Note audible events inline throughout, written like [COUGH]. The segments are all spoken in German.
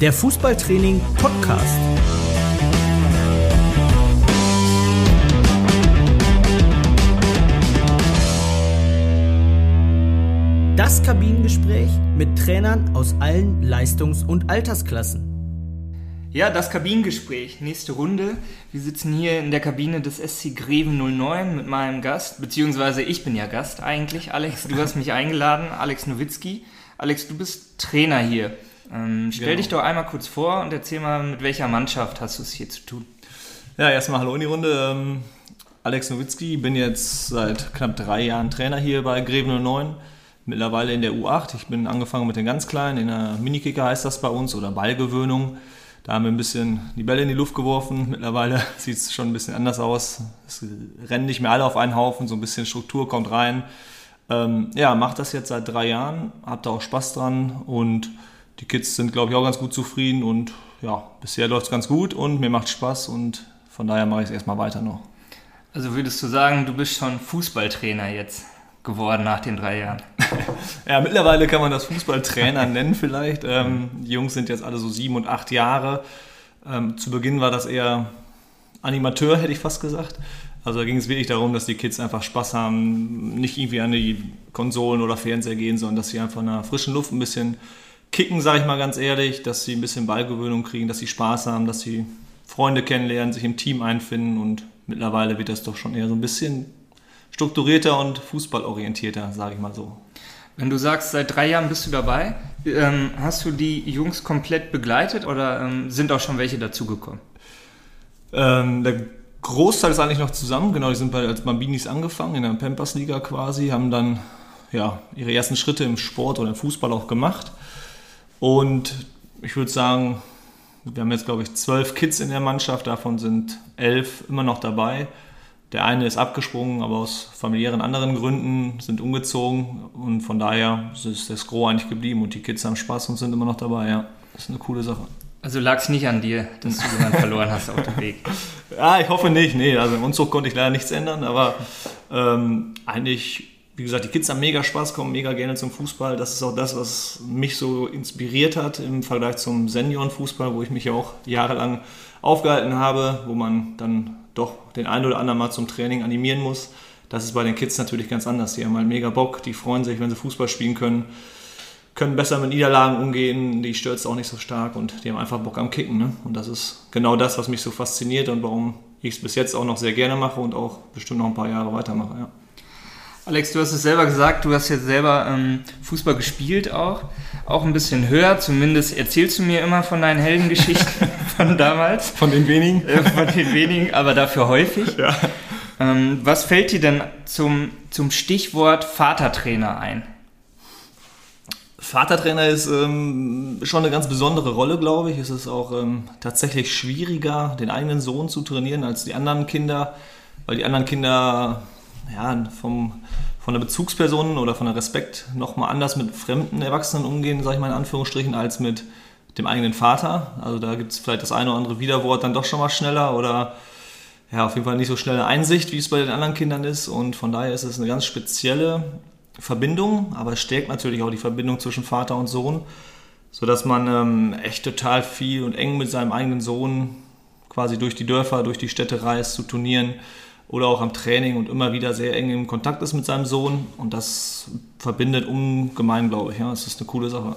der Fußballtraining Podcast. Das Kabinengespräch mit Trainern aus allen Leistungs- und Altersklassen. Ja, das Kabinengespräch, nächste Runde. Wir sitzen hier in der Kabine des SC Greven 09 mit meinem Gast, beziehungsweise ich bin ja Gast eigentlich. Alex, du hast mich eingeladen, Alex Nowitzki. Alex, du bist Trainer hier. Ähm, stell genau. dich doch einmal kurz vor und erzähl mal, mit welcher Mannschaft hast du es hier zu tun? Ja, erstmal hallo in die Runde. Ähm, Alex Nowitzki, bin jetzt seit knapp drei Jahren Trainer hier bei Greven 09 mittlerweile in der U8. Ich bin angefangen mit den ganz Kleinen, in der Minikicker heißt das bei uns oder Ballgewöhnung. Da haben wir ein bisschen die Bälle in die Luft geworfen. Mittlerweile [LAUGHS] sieht es schon ein bisschen anders aus. Es rennen nicht mehr alle auf einen Haufen, so ein bisschen Struktur kommt rein. Ähm, ja, mache das jetzt seit drei Jahren, habe da auch Spaß dran und die Kids sind, glaube ich, auch ganz gut zufrieden und ja, bisher läuft es ganz gut und mir macht Spaß und von daher mache ich es erstmal weiter noch. Also würdest du sagen, du bist schon Fußballtrainer jetzt? geworden nach den drei Jahren. [LAUGHS] ja, mittlerweile kann man das Fußballtrainer [LAUGHS] nennen vielleicht. Ähm, die Jungs sind jetzt alle so sieben und acht Jahre. Ähm, zu Beginn war das eher Animateur, hätte ich fast gesagt. Also da ging es wirklich darum, dass die Kids einfach Spaß haben, nicht irgendwie an die Konsolen oder Fernseher gehen, sondern dass sie einfach in der frischen Luft ein bisschen kicken, sage ich mal ganz ehrlich, dass sie ein bisschen Ballgewöhnung kriegen, dass sie Spaß haben, dass sie Freunde kennenlernen, sich im Team einfinden und mittlerweile wird das doch schon eher so ein bisschen strukturierter und fußballorientierter, sage ich mal so. Wenn du sagst, seit drei Jahren bist du dabei, ähm, hast du die Jungs komplett begleitet oder ähm, sind auch schon welche dazugekommen? Ähm, der Großteil ist eigentlich noch zusammen, genau, die sind bei, als Bambinis angefangen, in der Pampers-Liga quasi, haben dann ja, ihre ersten Schritte im Sport oder im Fußball auch gemacht. Und ich würde sagen, wir haben jetzt, glaube ich, zwölf Kids in der Mannschaft, davon sind elf immer noch dabei. Der eine ist abgesprungen, aber aus familiären anderen Gründen sind umgezogen und von daher ist das Gros eigentlich geblieben und die Kids haben Spaß und sind immer noch dabei. Ja, das ist eine coole Sache. Also lag es nicht an dir, dass du jemanden [LAUGHS] verloren hast auf dem Weg? Ja, ich hoffe nicht. Nee, also im Umzug konnte ich leider nichts ändern, aber ähm, eigentlich, wie gesagt, die Kids haben mega Spaß, kommen mega gerne zum Fußball. Das ist auch das, was mich so inspiriert hat im Vergleich zum Seniorenfußball, wo ich mich ja auch jahrelang aufgehalten habe, wo man dann doch den einen oder anderen mal zum Training animieren muss. Das ist bei den Kids natürlich ganz anders. Die haben halt mega Bock, die freuen sich, wenn sie Fußball spielen können, können besser mit Niederlagen umgehen, die es auch nicht so stark und die haben einfach Bock am Kicken. Ne? Und das ist genau das, was mich so fasziniert und warum ich es bis jetzt auch noch sehr gerne mache und auch bestimmt noch ein paar Jahre weitermache. Ja. Alex, du hast es selber gesagt, du hast jetzt selber ähm, Fußball gespielt auch. Auch ein bisschen höher, zumindest erzählst du mir immer von deinen Heldengeschichten [LAUGHS] von damals. Von den wenigen? Äh, von den wenigen, aber dafür häufig. Ja. Ähm, was fällt dir denn zum, zum Stichwort Vatertrainer ein? Vatertrainer ist ähm, schon eine ganz besondere Rolle, glaube ich. Es ist auch ähm, tatsächlich schwieriger, den eigenen Sohn zu trainieren als die anderen Kinder, weil die anderen Kinder ja, vom, von der Bezugsperson oder von der Respekt nochmal anders mit fremden Erwachsenen umgehen, sage ich mal in Anführungsstrichen, als mit dem eigenen Vater. Also da gibt es vielleicht das eine oder andere Widerwort dann doch schon mal schneller oder ja, auf jeden Fall nicht so schnelle Einsicht, wie es bei den anderen Kindern ist. Und von daher ist es eine ganz spezielle Verbindung, aber es stärkt natürlich auch die Verbindung zwischen Vater und Sohn, sodass man ähm, echt total viel und eng mit seinem eigenen Sohn quasi durch die Dörfer, durch die Städte reist, zu Turnieren oder auch am Training und immer wieder sehr eng im Kontakt ist mit seinem Sohn. Und das verbindet ungemein, glaube ich. Ja, das ist eine coole Sache.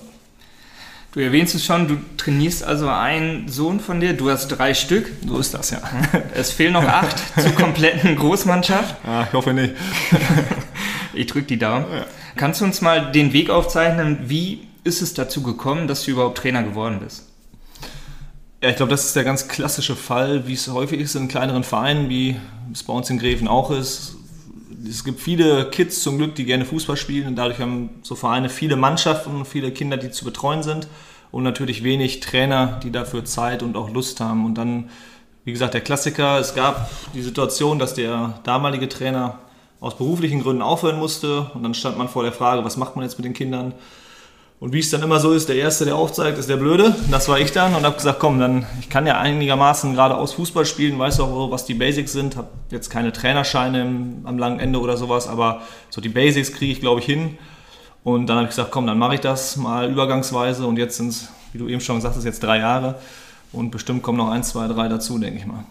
Du erwähnst es schon, du trainierst also einen Sohn von dir, du hast drei Stück. So ist das, ja. [LAUGHS] Es fehlen noch acht [LAUGHS] zur kompletten Großmannschaft. Ah, ich hoffe nicht. [LAUGHS] ich drücke die Daumen. Ja. Kannst du uns mal den Weg aufzeichnen, wie ist es dazu gekommen, dass du überhaupt Trainer geworden bist? Ja, ich glaube, das ist der ganz klassische Fall, wie es häufig ist in kleineren Vereinen, wie es bei uns in Gräfen auch ist. Es gibt viele Kids zum Glück, die gerne Fußball spielen und dadurch haben so Vereine viele Mannschaften, viele Kinder, die zu betreuen sind und natürlich wenig Trainer, die dafür Zeit und auch Lust haben. Und dann, wie gesagt, der Klassiker, es gab die Situation, dass der damalige Trainer aus beruflichen Gründen aufhören musste und dann stand man vor der Frage, was macht man jetzt mit den Kindern? Und wie es dann immer so ist, der Erste, der aufzeigt, ist der Blöde. Das war ich dann und habe gesagt, komm, dann ich kann ja einigermaßen geradeaus Fußball spielen, weiß auch, was die Basics sind, habe jetzt keine Trainerscheine im, am langen Ende oder sowas, aber so die Basics kriege ich, glaube ich, hin. Und dann habe ich gesagt, komm, dann mache ich das mal übergangsweise und jetzt sind es wie du eben schon gesagt hast, jetzt drei Jahre und bestimmt kommen noch ein, zwei, drei dazu, denke ich mal.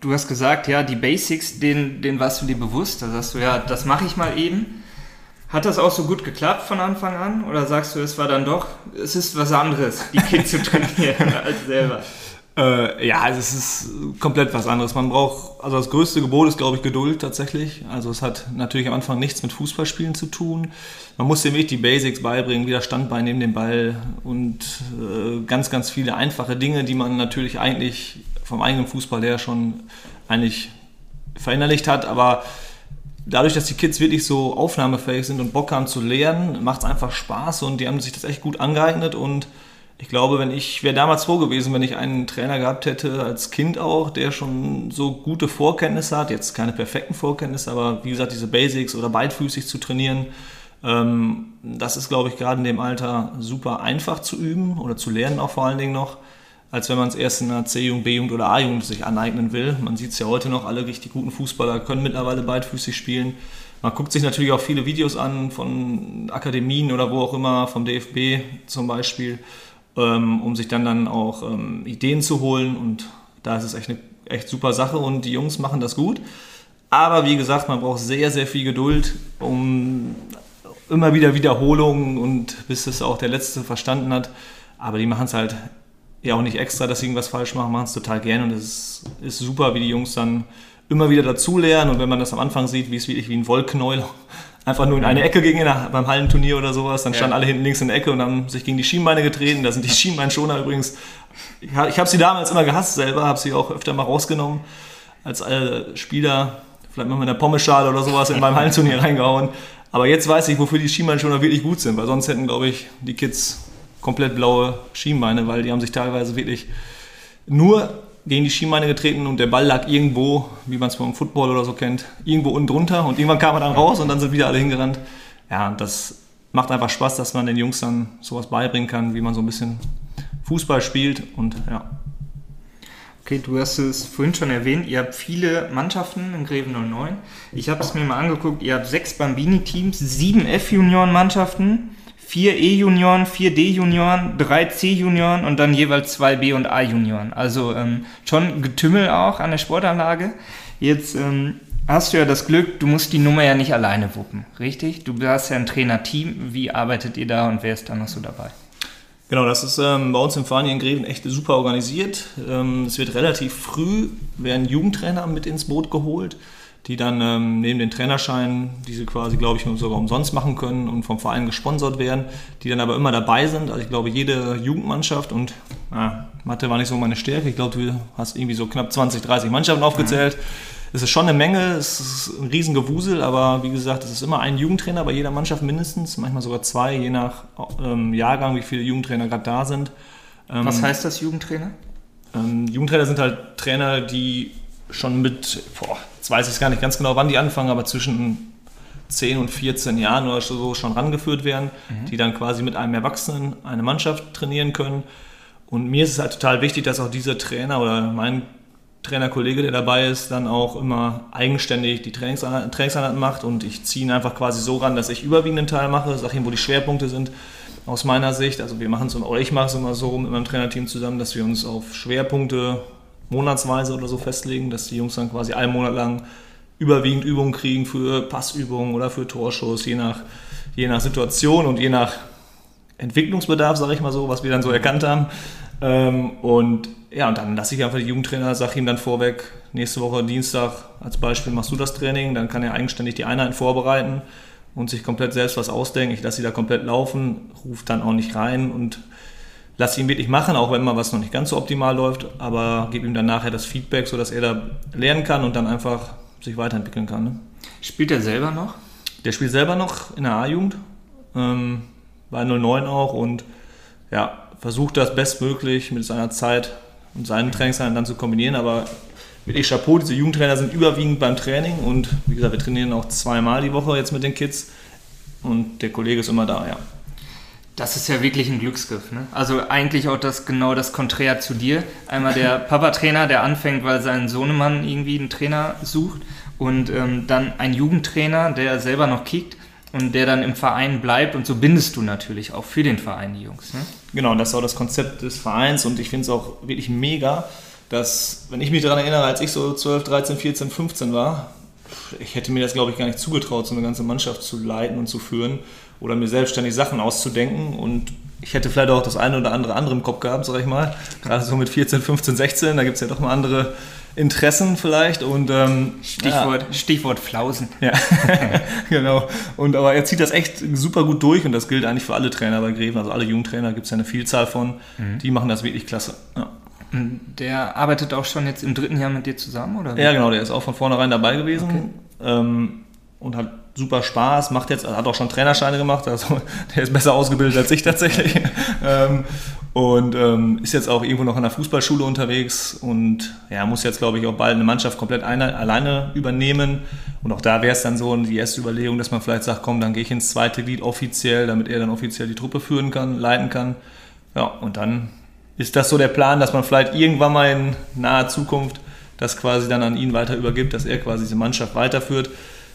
Du hast gesagt, ja, die Basics, denen, denen warst du dir bewusst. Da sagst du, ja, das mache ich mal eben. Hat das auch so gut geklappt von Anfang an? Oder sagst du, es war dann doch, es ist was anderes, die Kids zu trainieren [LAUGHS] als selber? Äh, ja, also es ist komplett was anderes. Man braucht, also das größte Gebot ist, glaube ich, Geduld tatsächlich. Also es hat natürlich am Anfang nichts mit Fußballspielen zu tun. Man muss dem wirklich die Basics beibringen, wieder Standbein neben dem Ball und äh, ganz, ganz viele einfache Dinge, die man natürlich eigentlich vom eigenen Fußball her schon eigentlich verinnerlicht hat. Aber dadurch, dass die Kids wirklich so aufnahmefähig sind und Bock haben zu lernen, macht es einfach Spaß und die haben sich das echt gut angeeignet. Und ich glaube, wenn ich wäre damals froh gewesen, wenn ich einen Trainer gehabt hätte, als Kind auch, der schon so gute Vorkenntnisse hat, jetzt keine perfekten Vorkenntnisse, aber wie gesagt, diese Basics oder beidfüßig zu trainieren, ähm, das ist, glaube ich, gerade in dem Alter super einfach zu üben oder zu lernen auch vor allen Dingen noch, als wenn man es erst in einer C-Jugend, B-Jugend oder A-Jugend sich aneignen will. Man sieht es ja heute noch, alle richtig guten Fußballer können mittlerweile beidfüßig spielen. Man guckt sich natürlich auch viele Videos an von Akademien oder wo auch immer, vom DFB zum Beispiel ähm, um sich dann, dann auch ähm, Ideen zu holen. Und da ist es echt eine echt super Sache und die Jungs machen das gut. Aber wie gesagt, man braucht sehr, sehr viel Geduld, um immer wieder Wiederholungen und bis es auch der Letzte verstanden hat. Aber die machen es halt ja auch nicht extra, dass sie irgendwas falsch machen, machen es total gerne und es ist, ist, super, wie die Jungs dann immer wieder dazulernen und wenn man das am Anfang sieht, wie es wirklich wie ein Wollknäuel [LAUGHS] einfach nur in eine Ecke ging beim Hallenturnier oder sowas. Dann standen ja. alle hinten links in der Ecke und haben sich gegen die Schienbeine getreten. Da sind die [LAUGHS] Schienbeinschoner übrigens. Ich, ich habe sie damals immer gehasst selber, habe sie auch öfter mal rausgenommen als äh, Spieler. Vielleicht mal mit einer Pommeschale oder sowas in meinem Hallenturnier [LAUGHS] reingehauen. Aber jetzt weiß ich, wofür die Schienbeinschoner wirklich gut sind, weil sonst hätten, glaube ich, die Kids komplett blaue Schienbeine, weil die haben sich teilweise wirklich nur gegen die Schienbeine getreten und der Ball lag irgendwo, wie man es beim Football oder so kennt, irgendwo unten drunter und irgendwann kam er dann raus und dann sind wieder alle hingerannt. Ja, das macht einfach Spaß, dass man den Jungs dann sowas beibringen kann, wie man so ein bisschen Fußball spielt und ja. Okay, du hast es vorhin schon erwähnt, ihr habt viele Mannschaften in Greven 09. Ich habe es mir mal angeguckt, ihr habt sechs Bambini-Teams, sieben F-Junioren-Mannschaften vier E-Junioren, vier D-Junioren, drei C-Junioren und dann jeweils zwei B- und A-Junioren. Also ähm, schon Getümmel auch an der Sportanlage. Jetzt ähm, hast du ja das Glück, du musst die Nummer ja nicht alleine wuppen, richtig? Du hast ja ein Trainerteam. Wie arbeitet ihr da und wer ist da noch so dabei? Genau, das ist ähm, bei uns im Verein in Greven echt super organisiert. Ähm, es wird relativ früh, werden Jugendtrainer mit ins Boot geholt die dann ähm, neben den Trainerscheinen, die sie quasi, glaube ich, sogar umsonst machen können und vom Verein gesponsert werden, die dann aber immer dabei sind. Also ich glaube, jede Jugendmannschaft und ja, Mathe war nicht so meine Stärke. Ich glaube, du hast irgendwie so knapp 20, 30 Mannschaften aufgezählt. Es ist schon eine Menge, es ist ein Riesengewusel, aber wie gesagt, es ist immer ein Jugendtrainer bei jeder Mannschaft mindestens, manchmal sogar zwei, je nach ähm, Jahrgang, wie viele Jugendtrainer gerade da sind. Ähm, Was heißt das Jugendtrainer? Ähm, Jugendtrainer sind halt Trainer, die schon mit, boah, jetzt weiß ich gar nicht ganz genau, wann die anfangen, aber zwischen 10 und 14 Jahren oder so schon rangeführt werden, mhm. die dann quasi mit einem Erwachsenen eine Mannschaft trainieren können. Und mir ist es halt total wichtig, dass auch dieser Trainer oder mein Trainerkollege, der dabei ist, dann auch immer eigenständig die Trainingseinheiten macht und ich ziehe ihn einfach quasi so ran, dass ich überwiegenden Teil mache, sage ihm, wo die Schwerpunkte sind aus meiner Sicht. Also wir machen es immer, oder ich mache es immer so mit meinem Trainerteam zusammen, dass wir uns auf Schwerpunkte monatsweise oder so festlegen, dass die Jungs dann quasi einen Monat lang überwiegend Übungen kriegen für Passübungen oder für Torschuss, je nach, je nach Situation und je nach Entwicklungsbedarf, sage ich mal so, was wir dann so erkannt haben. Ähm, und ja, und dann lasse ich einfach die Jugendtrainer, sage ihm dann vorweg, nächste Woche Dienstag als Beispiel machst du das Training, dann kann er eigenständig die Einheiten vorbereiten und sich komplett selbst was ausdenken. Ich lasse sie da komplett laufen, rufe dann auch nicht rein und lass ihn wirklich machen, auch wenn mal was noch nicht ganz so optimal läuft, aber gebe ihm dann nachher das Feedback, sodass er da lernen kann und dann einfach sich weiterentwickeln kann. Ne? Spielt er selber noch? Der spielt selber noch in der A-Jugend, ähm, bei 09 auch und ja, versucht das bestmöglich mit seiner Zeit und seinen Trainingszeiten dann zu kombinieren, aber wirklich Chapeau, diese Jugendtrainer sind überwiegend beim Training und wie gesagt, wir trainieren auch zweimal die Woche jetzt mit den Kids und der Kollege ist immer da, ja. Das ist ja wirklich ein Glücksgriff. Ne? Also eigentlich auch das genau das Konträr zu dir. Einmal der [LAUGHS] Papa-Trainer, der anfängt, weil sein Sohnemann irgendwie einen Trainer sucht. Und ähm, dann ein Jugendtrainer, der selber noch kickt und der dann im Verein bleibt. Und so bindest du natürlich auch für den Verein die Jungs. Ne? Genau, das ist auch das Konzept des Vereins und ich finde es auch wirklich mega, dass, wenn ich mich daran erinnere, als ich so 12, 13, 14, 15 war, ich hätte mir das, glaube ich, gar nicht zugetraut, so eine ganze Mannschaft zu leiten und zu führen oder mir selbstständig Sachen auszudenken und ich hätte vielleicht auch das eine oder andere andere im Kopf gehabt, sag ich mal. Gerade so mit 14, 15, 16, da gibt es ja doch mal andere Interessen vielleicht und ähm, Stichwort, ja. Stichwort Flausen. Ja, [LAUGHS] genau. Und aber er zieht das echt super gut durch und das gilt eigentlich für alle Trainer bei Greven, also alle Jugendtrainer gibt es ja eine Vielzahl von, mhm. die machen das wirklich klasse. Ja. Der arbeitet auch schon jetzt im dritten Jahr mit dir zusammen, oder? Ja, genau, der ist auch von vornherein dabei gewesen okay. ähm, und hat super Spaß, macht jetzt, hat auch schon Trainerscheine gemacht, also [LAUGHS] der ist besser ausgebildet als ich tatsächlich. [LAUGHS] ähm, und ähm, ist jetzt auch irgendwo noch an der Fußballschule unterwegs und ja, muss jetzt, glaube ich, auch bald eine Mannschaft komplett eine, alleine übernehmen. Und auch da wäre es dann so die erste Überlegung, dass man vielleicht sagt, komm, dann gehe ich ins zweite Glied offiziell, damit er dann offiziell die Truppe führen kann, leiten kann. Ja, und dann ist das so der Plan, dass man vielleicht irgendwann mal in naher Zukunft das quasi dann an ihn weiter übergibt, dass er quasi diese Mannschaft weiterführt.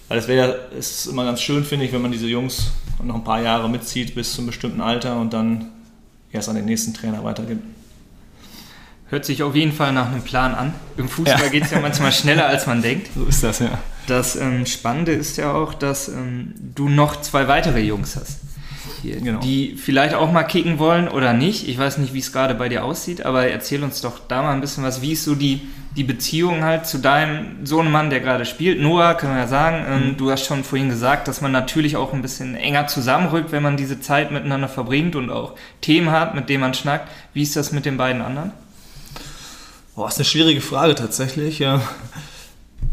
Weil es wäre, ist immer ganz schön, finde ich, wenn man diese Jungs noch ein paar Jahre mitzieht bis zu einem bestimmten Alter und dann erst an den nächsten Trainer weitergibt. Hört sich auf jeden Fall nach einem Plan an. Im Fußball ja. geht es ja manchmal schneller, als man denkt. So ist das, ja. Das ähm, Spannende ist ja auch, dass ähm, du noch zwei weitere Jungs hast. Hier, genau. Die vielleicht auch mal kicken wollen oder nicht. Ich weiß nicht, wie es gerade bei dir aussieht, aber erzähl uns doch da mal ein bisschen was. Wie ist so die die Beziehung halt zu deinem Sohnemann, der gerade spielt. Noah, können wir ja sagen, ähm, mhm. du hast schon vorhin gesagt, dass man natürlich auch ein bisschen enger zusammenrückt, wenn man diese Zeit miteinander verbringt und auch Themen hat, mit denen man schnackt. Wie ist das mit den beiden anderen? Boah, ist eine schwierige Frage tatsächlich. Ja.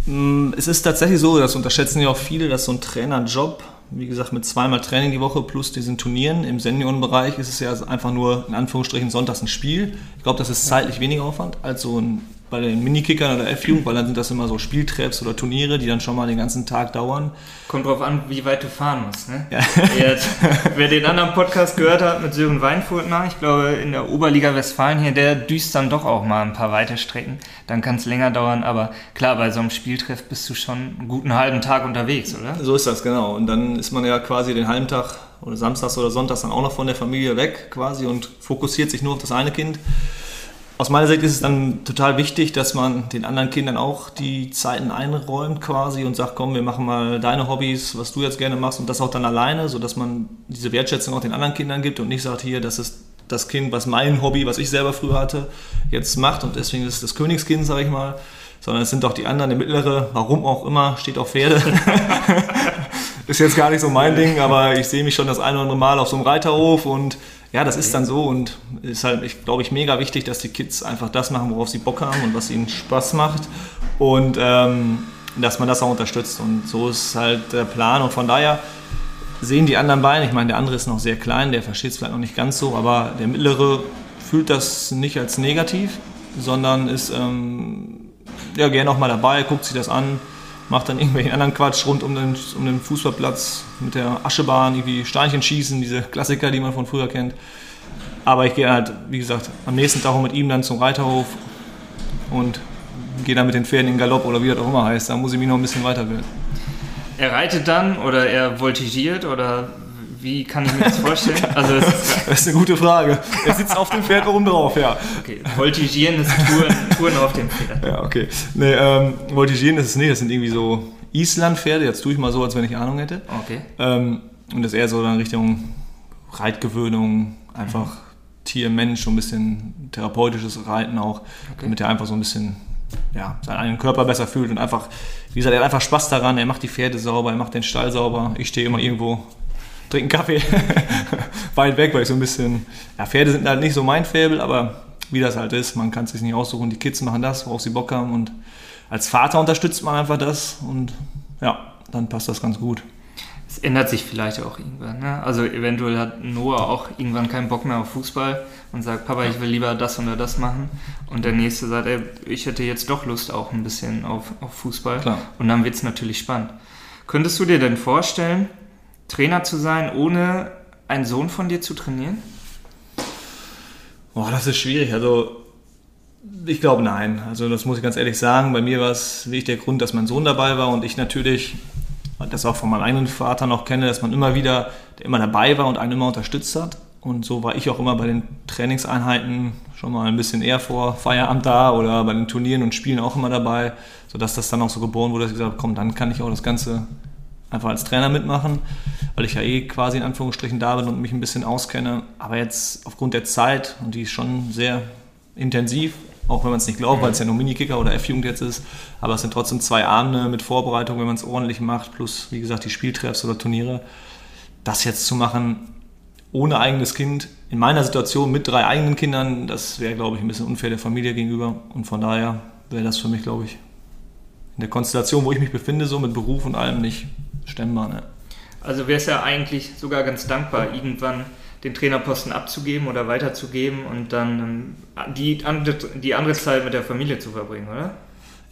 Mm, es ist tatsächlich so, das unterschätzen ja auch viele, dass so ein Trainerjob, wie gesagt, mit zweimal Training die Woche plus diesen Turnieren im Seniorenbereich ist es ja einfach nur in Anführungsstrichen sonntags ein Spiel. Ich glaube, das ist zeitlich weniger Aufwand als so ein bei den Minikickern oder F-Jugend, weil dann sind das immer so Spieltreffs oder Turniere, die dann schon mal den ganzen Tag dauern. Kommt drauf an, wie weit du fahren musst. Ne? Ja. Jetzt, wer den anderen Podcast gehört hat mit Sören Weinfurtner, ich glaube in der Oberliga Westfalen hier, der düst dann doch auch mal ein paar weite Strecken. Dann kann es länger dauern, aber klar, bei so einem Spieltreff bist du schon einen guten halben Tag unterwegs, oder? So ist das, genau. Und dann ist man ja quasi den halben Tag oder samstags oder sonntags dann auch noch von der Familie weg quasi und fokussiert sich nur auf das eine Kind aus meiner Sicht ist es dann total wichtig, dass man den anderen Kindern auch die Zeiten einräumt quasi und sagt, komm, wir machen mal deine Hobbys, was du jetzt gerne machst und das auch dann alleine, sodass man diese Wertschätzung auch den anderen Kindern gibt und nicht sagt, hier, das ist das Kind, was mein Hobby, was ich selber früher hatte, jetzt macht und deswegen ist es das Königskind, sage ich mal, sondern es sind auch die anderen, der mittlere, warum auch immer, steht auf Pferde. [LAUGHS] ist jetzt gar nicht so mein Ding, aber ich sehe mich schon das eine oder andere Mal auf so einem Reiterhof und ja, das ist dann so und ist halt, ich glaube ich, mega wichtig, dass die Kids einfach das machen, worauf sie Bock haben und was ihnen Spaß macht und ähm, dass man das auch unterstützt. Und so ist halt der Plan und von daher sehen die anderen beiden, ich meine, der andere ist noch sehr klein, der versteht es vielleicht noch nicht ganz so, aber der mittlere fühlt das nicht als negativ, sondern ist ähm, ja, gerne auch mal dabei, guckt sich das an macht dann irgendwelchen anderen Quatsch rund um den, um den Fußballplatz mit der Aschebahn, irgendwie Steinchen schießen, diese Klassiker, die man von früher kennt. Aber ich gehe halt, wie gesagt, am nächsten Tag auch mit ihm dann zum Reiterhof und gehe dann mit den Pferden in Galopp oder wie das auch immer heißt. Da muss ich mich noch ein bisschen weiterbilden. Er reitet dann oder er voltigiert oder wie kann ich mir das vorstellen? [LAUGHS] Also das, das ist eine gute Frage. Er sitzt auf dem Pferd oben drauf, ja. Okay, voltigieren ist Touren, Touren auf dem Pferd. Ja, okay. Nee, ähm, voltigieren ist es nicht, das sind irgendwie so Islandpferde. Jetzt tue ich mal so, als wenn ich Ahnung hätte. Okay. Ähm, und das ist eher so dann Richtung Reitgewöhnung, einfach mhm. Tier, Mensch, so ein bisschen therapeutisches Reiten auch, okay. damit er einfach so ein bisschen ja, seinen eigenen Körper besser fühlt und einfach, wie gesagt, er hat einfach Spaß daran, er macht die Pferde sauber, er macht den Stall sauber. Ich stehe immer irgendwo trinken Kaffee [LAUGHS] weit weg, weil ich so ein bisschen, ja, Pferde sind halt nicht so mein Faible, aber wie das halt ist, man kann es sich nicht aussuchen, die Kids machen das, worauf sie Bock haben und als Vater unterstützt man einfach das und ja, dann passt das ganz gut. Es ändert sich vielleicht auch irgendwann. Ne? Also eventuell hat Noah auch irgendwann keinen Bock mehr auf Fußball und sagt, Papa, ich will lieber das oder das machen. Und der nächste sagt, ey, ich hätte jetzt doch Lust auch ein bisschen auf, auf Fußball. Klar. Und dann wird es natürlich spannend. Könntest du dir denn vorstellen, Trainer zu sein, ohne einen Sohn von dir zu trainieren? Boah, das ist schwierig. Also ich glaube nein. Also das muss ich ganz ehrlich sagen. Bei mir war es wirklich der Grund, dass mein Sohn dabei war und ich natürlich das auch von meinem eigenen Vater noch kenne, dass man immer wieder, der immer dabei war und einen immer unterstützt hat. Und so war ich auch immer bei den Trainingseinheiten schon mal ein bisschen eher vor Feierabend da oder bei den Turnieren und Spielen auch immer dabei, sodass das dann auch so geboren wurde, dass ich gesagt habe, komm, dann kann ich auch das Ganze einfach als Trainer mitmachen, weil ich ja eh quasi in Anführungsstrichen da bin und mich ein bisschen auskenne. Aber jetzt aufgrund der Zeit, und die ist schon sehr intensiv, auch wenn man es nicht glaubt, weil es ja nur Minikicker oder F-Jugend jetzt ist, aber es sind trotzdem zwei Abende mit Vorbereitung, wenn man es ordentlich macht, plus wie gesagt die Spieltreffs oder Turniere. Das jetzt zu machen ohne eigenes Kind, in meiner Situation mit drei eigenen Kindern, das wäre, glaube ich, ein bisschen unfair der Familie gegenüber. Und von daher wäre das für mich, glaube ich, in der Konstellation, wo ich mich befinde, so mit Beruf und allem nicht stemmbar. Ne? Also wäre es ja eigentlich sogar ganz dankbar, irgendwann den Trainerposten abzugeben oder weiterzugeben und dann ähm, die, andere, die andere Zeit mit der Familie zu verbringen, oder?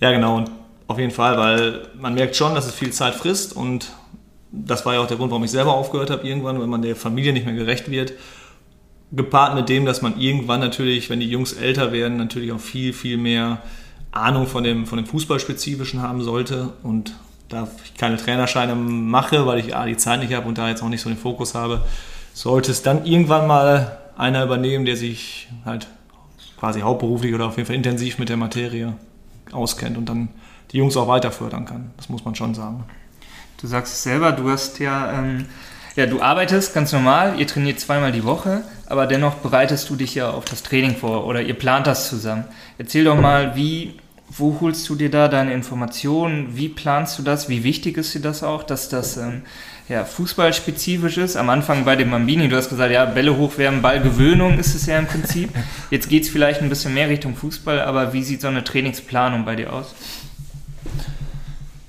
Ja, genau. Und auf jeden Fall, weil man merkt schon, dass es viel Zeit frisst und das war ja auch der Grund, warum ich selber aufgehört habe irgendwann, wenn man der Familie nicht mehr gerecht wird. Gepaart mit dem, dass man irgendwann natürlich, wenn die Jungs älter werden, natürlich auch viel, viel mehr Ahnung von dem, von dem Fußballspezifischen haben sollte. Und da ich keine Trainerscheine mache, weil ich A, die Zeit nicht habe und da jetzt auch nicht so den Fokus habe, sollte es dann irgendwann mal einer übernehmen, der sich halt quasi hauptberuflich oder auf jeden Fall intensiv mit der Materie auskennt und dann die Jungs auch weiter fördern kann. Das muss man schon sagen. Du sagst es selber, du hast ja, ähm, ja, du arbeitest ganz normal, ihr trainiert zweimal die Woche, aber dennoch bereitest du dich ja auf das Training vor oder ihr plant das zusammen. Erzähl doch mal, wie, wo holst du dir da deine Informationen? Wie planst du das? Wie wichtig ist dir das auch, dass das ähm, ja, fußballspezifisch ist? Am Anfang bei dem Bambini, du hast gesagt, ja, Bälle hochwerfen, Ballgewöhnung ist es ja im Prinzip. [LAUGHS] Jetzt geht es vielleicht ein bisschen mehr Richtung Fußball, aber wie sieht so eine Trainingsplanung bei dir aus?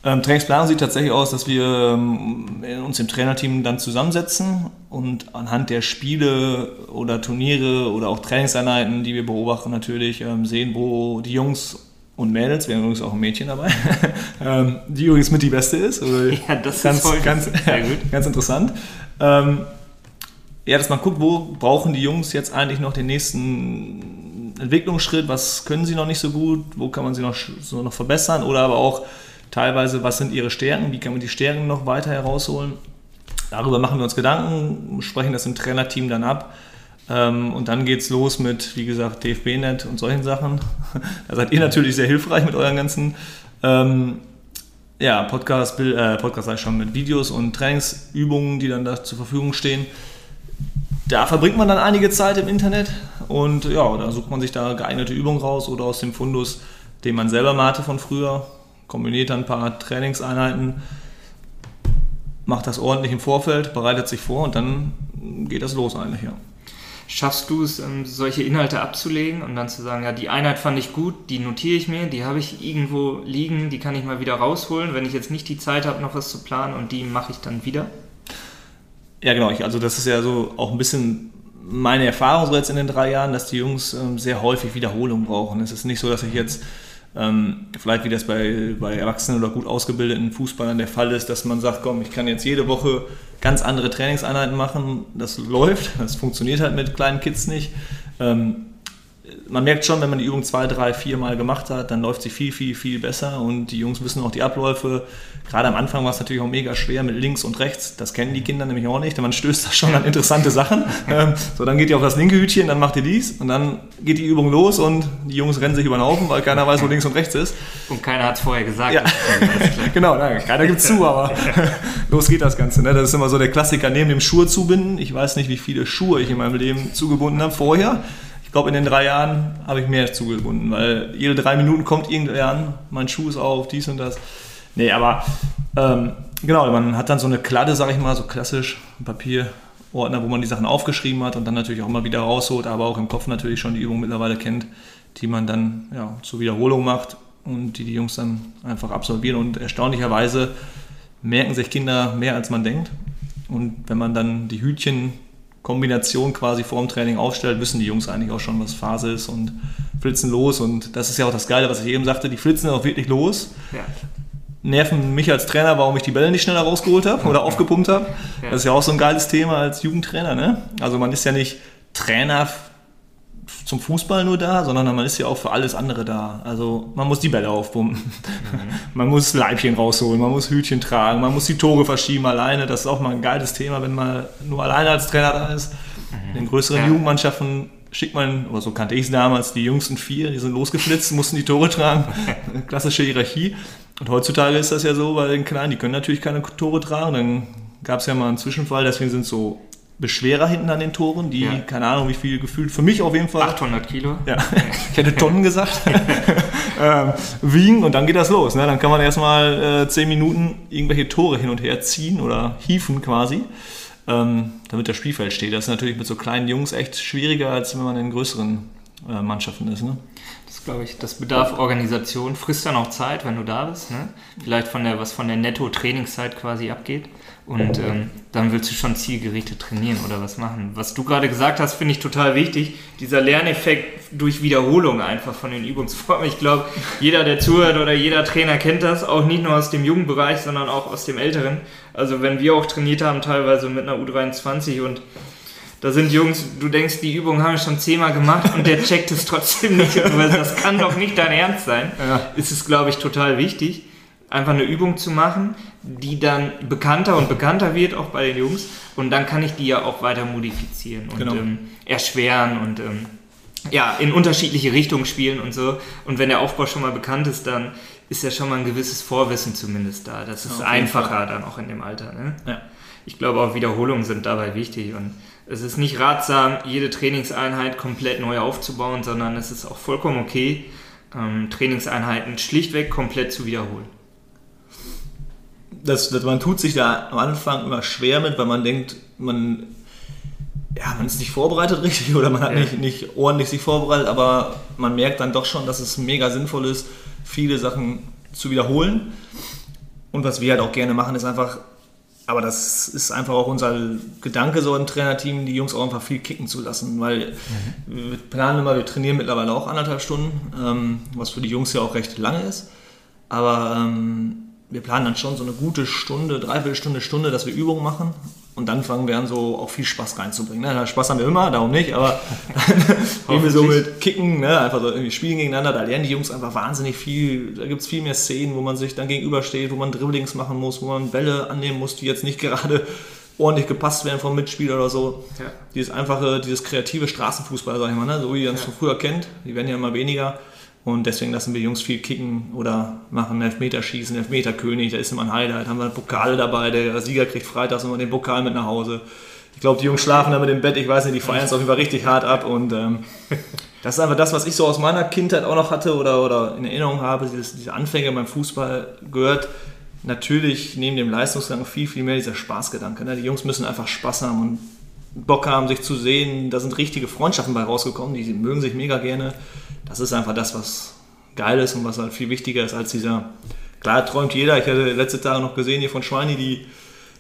Ähm, Trainingsplanung sieht tatsächlich aus, dass wir ähm, uns im Trainerteam dann zusammensetzen und anhand der Spiele oder Turniere oder auch Trainingseinheiten, die wir beobachten, natürlich ähm, sehen, wo die Jungs und Mädels, wir haben übrigens auch ein Mädchen dabei, [LAUGHS] ähm, die übrigens mit die Beste ist. [LAUGHS] ja, das ganz, ist voll ganz, [LAUGHS] sehr gut. ganz interessant. Ähm, ja, dass man guckt, wo brauchen die Jungs jetzt eigentlich noch den nächsten Entwicklungsschritt, was können sie noch nicht so gut, wo kann man sie noch, so noch verbessern oder aber auch teilweise, was sind ihre Stärken, wie kann man die Stärken noch weiter herausholen. Darüber machen wir uns Gedanken, sprechen das im Trainerteam dann ab. Ähm, und dann geht es los mit, wie gesagt, DFB-Net und solchen Sachen. Da seid ihr natürlich sehr hilfreich mit euren ganzen ähm, ja, Podcast, äh, Podcast sag ich schon, mit Videos und Trainingsübungen, die dann da zur Verfügung stehen. Da verbringt man dann einige Zeit im Internet und ja, da sucht man sich da geeignete Übungen raus oder aus dem Fundus, den man selber mal hatte von früher kombiniert dann ein paar Trainingseinheiten, macht das ordentlich im Vorfeld, bereitet sich vor und dann geht das los eigentlich, ja. Schaffst du es, ähm, solche Inhalte abzulegen und dann zu sagen, ja, die Einheit fand ich gut, die notiere ich mir, die habe ich irgendwo liegen, die kann ich mal wieder rausholen, wenn ich jetzt nicht die Zeit habe, noch was zu planen und die mache ich dann wieder? Ja, genau. also das ist ja so auch ein bisschen meine Erfahrung so jetzt in den drei Jahren, dass die Jungs ähm, sehr häufig Wiederholung brauchen. Es ist nicht so, dass ich jetzt ähm, vielleicht wie das bei, bei Erwachsenen oder gut ausgebildeten Fußballern der Fall ist, dass man sagt, komm, ich kann jetzt jede Woche ganz andere Trainingseinheiten machen. Das läuft, das funktioniert halt mit kleinen Kids nicht. Ähm, man merkt schon, wenn man die Übung zwei, drei, vier Mal gemacht hat, dann läuft sie viel, viel, viel besser und die Jungs wissen auch die Abläufe. Gerade am Anfang war es natürlich auch mega schwer mit links und rechts. Das kennen die Kinder nämlich auch nicht, denn man stößt da schon an interessante Sachen. [LAUGHS] Ähm, so, dann geht ihr auf das linke Hütchen, dann macht ihr dies und dann geht die Übung los und die Jungs rennen sich über den Haufen, weil keiner weiß, wo links und rechts ist. Und keiner hat es vorher gesagt. Ja. [LAUGHS] genau, nein, keiner gibt zu, aber [LAUGHS] los geht das Ganze. Ne? Das ist immer so der Klassiker, neben dem Schuhe zubinden. Ich weiß nicht, wie viele Schuhe ich in meinem Leben zugebunden habe vorher glaube, in den drei Jahren habe ich mehr zugebunden, weil jede drei Minuten kommt irgendwer an, mein Schuh ist auf, dies und das. Nee, aber ähm, genau, man hat dann so eine Kladde, sage ich mal, so klassisch, Papierordner, wo man die Sachen aufgeschrieben hat und dann natürlich auch mal wieder rausholt, aber auch im Kopf natürlich schon die Übung mittlerweile kennt, die man dann ja, zur Wiederholung macht und die die Jungs dann einfach absolvieren. Und erstaunlicherweise merken sich Kinder mehr, als man denkt. Und wenn man dann die Hütchen Kombination quasi vorm Training aufstellt, wissen die Jungs eigentlich auch schon, was Phase ist und flitzen los. Und das ist ja auch das Geile, was ich eben sagte, die flitzen auch wirklich los. Ja. Nerven mich als Trainer, warum ich die Bälle nicht schneller rausgeholt habe oder aufgepumpt habe. Ja. Das ist ja auch so ein geiles Thema als Jugendtrainer. Ne? Also man ist ja nicht Trainer zum Fußball nur da, sondern man ist ja auch für alles andere da. Also man muss die Bälle aufpumpen, mhm. [LAUGHS] man muss Leibchen rausholen, man muss Hütchen tragen, man muss die Tore verschieben alleine. Das ist auch mal ein geiles Thema, wenn man nur alleine als Trainer da ist. In den größeren Ja. Jugendmannschaften schickt man, oder so kannte ich es damals, die jüngsten vier, die sind losgeflitzt, mussten die Tore tragen. [LAUGHS] Klassische Hierarchie. Und heutzutage ist das ja so, bei den Kleinen, die können natürlich keine Tore tragen. Dann gab es ja mal einen Zwischenfall, deswegen sind so Beschwerer hinten an den Toren, die, Ja. keine Ahnung, wie viel gefühlt, für mich auf jeden Fall. 800 Kilo. Ja, [LAUGHS] ich hätte Tonnen gesagt. [LAUGHS] ähm, wiegen und dann geht das los. Ne? Dann kann man erstmal äh, 10 Minuten irgendwelche Tore hin und her ziehen oder hieven quasi, ähm, damit das Spielfeld steht. Das ist natürlich mit so kleinen Jungs echt schwieriger, als wenn man in größeren äh, Mannschaften ist. Ne? Das glaube ich, das bedarf Organisation, frisst dann auch Zeit, wenn du da bist. Ne? Vielleicht von der, was von der Netto-Trainingszeit quasi abgeht. Und ähm, dann willst du schon zielgerichtet trainieren oder was machen. Was du gerade gesagt hast, finde ich total wichtig. Dieser Lerneffekt durch Wiederholung einfach von den Übungsformen. Ich glaube, jeder, der zuhört oder jeder Trainer kennt das, auch nicht nur aus dem jungen Bereich, sondern auch aus dem älteren. Also wenn wir auch trainiert haben, teilweise mit einer U23 und da sind Jungs, du denkst, die Übung haben wir schon zehnmal gemacht und der checkt es trotzdem nicht. [LAUGHS] Das kann doch nicht dein Ernst sein. Ja. Ist es, glaube ich, total wichtig, einfach eine Übung zu machen, die dann bekannter und bekannter wird, auch bei den Jungs. Und dann kann ich die ja auch weiter modifizieren und Genau. ähm, erschweren und ähm, ja, in unterschiedliche Richtungen spielen und so. Und wenn der Aufbau schon mal bekannt ist, dann ist ja schon mal ein gewisses Vorwissen zumindest da. Das ist jeden einfacher dann auch in dem Alter. Ne? Ja. Ich glaube auch Wiederholungen sind dabei wichtig und es ist nicht ratsam, jede Trainingseinheit komplett neu aufzubauen, sondern es ist auch vollkommen okay, ähm, Trainingseinheiten schlichtweg komplett zu wiederholen. Das, das, man tut sich da am Anfang immer schwer mit, weil man denkt, man, ja, man ist nicht vorbereitet [LAUGHS] richtig oder man hat Ja. nicht, nicht ordentlich sich vorbereitet, aber man merkt dann doch schon, dass es mega sinnvoll ist, viele Sachen zu wiederholen. Und was wir halt auch gerne machen, ist einfach, aber das ist einfach auch unser Gedanke so im Trainerteam, die Jungs auch einfach viel kicken zu lassen, weil wir planen immer, wir trainieren mittlerweile auch anderthalb Stunden, ähm, was für die Jungs ja auch recht lange ist. Aber ähm, wir planen dann schon so eine gute Stunde, dreiviertel Stunde, Stunde, dass wir Übungen machen. Und dann fangen wir an, so auch viel Spaß reinzubringen. Ne? Spaß haben wir immer, darum nicht, aber [LAUGHS] gehen wir so mit Kicken, ne? einfach so irgendwie spielen gegeneinander. Da lernen die Jungs einfach wahnsinnig viel. Da gibt es viel mehr Szenen, wo man sich dann gegenübersteht, wo man Dribblings machen muss, wo man Bälle annehmen muss, die jetzt nicht gerade [LAUGHS] ordentlich gepasst werden vom Mitspieler oder so. Ja. Dieses einfache, dieses kreative Straßenfußball, sag ich mal, ne? so wie man es von früher kennt. Die werden ja immer weniger. Und deswegen lassen wir Jungs viel kicken oder machen Elfmeterschießen, Elfmeterkönig, da ist immer ein Highlight, haben wir Pokale dabei, der Sieger kriegt freitags immer den Pokal mit nach Hause. Ich glaube, die Jungs schlafen da mit dem Bett, ich weiß nicht, die feiern es auf jeden Fall richtig hart ab und ähm, [LAUGHS] das ist einfach das, was ich so aus meiner Kindheit auch noch hatte oder, oder in Erinnerung habe, dieses, diese Anfänge beim Fußball gehört. Natürlich neben dem Leistungsgang viel, viel mehr dieser Spaßgedanke. Ne? Die Jungs müssen einfach Spaß haben und Bock haben, sich zu sehen. Da sind richtige Freundschaften bei rausgekommen, die mögen sich mega gerne. Das ist einfach das, was geil ist und was halt viel wichtiger ist als dieser. Klar träumt jeder. Ich hatte letzte Tage noch gesehen hier von Schweini die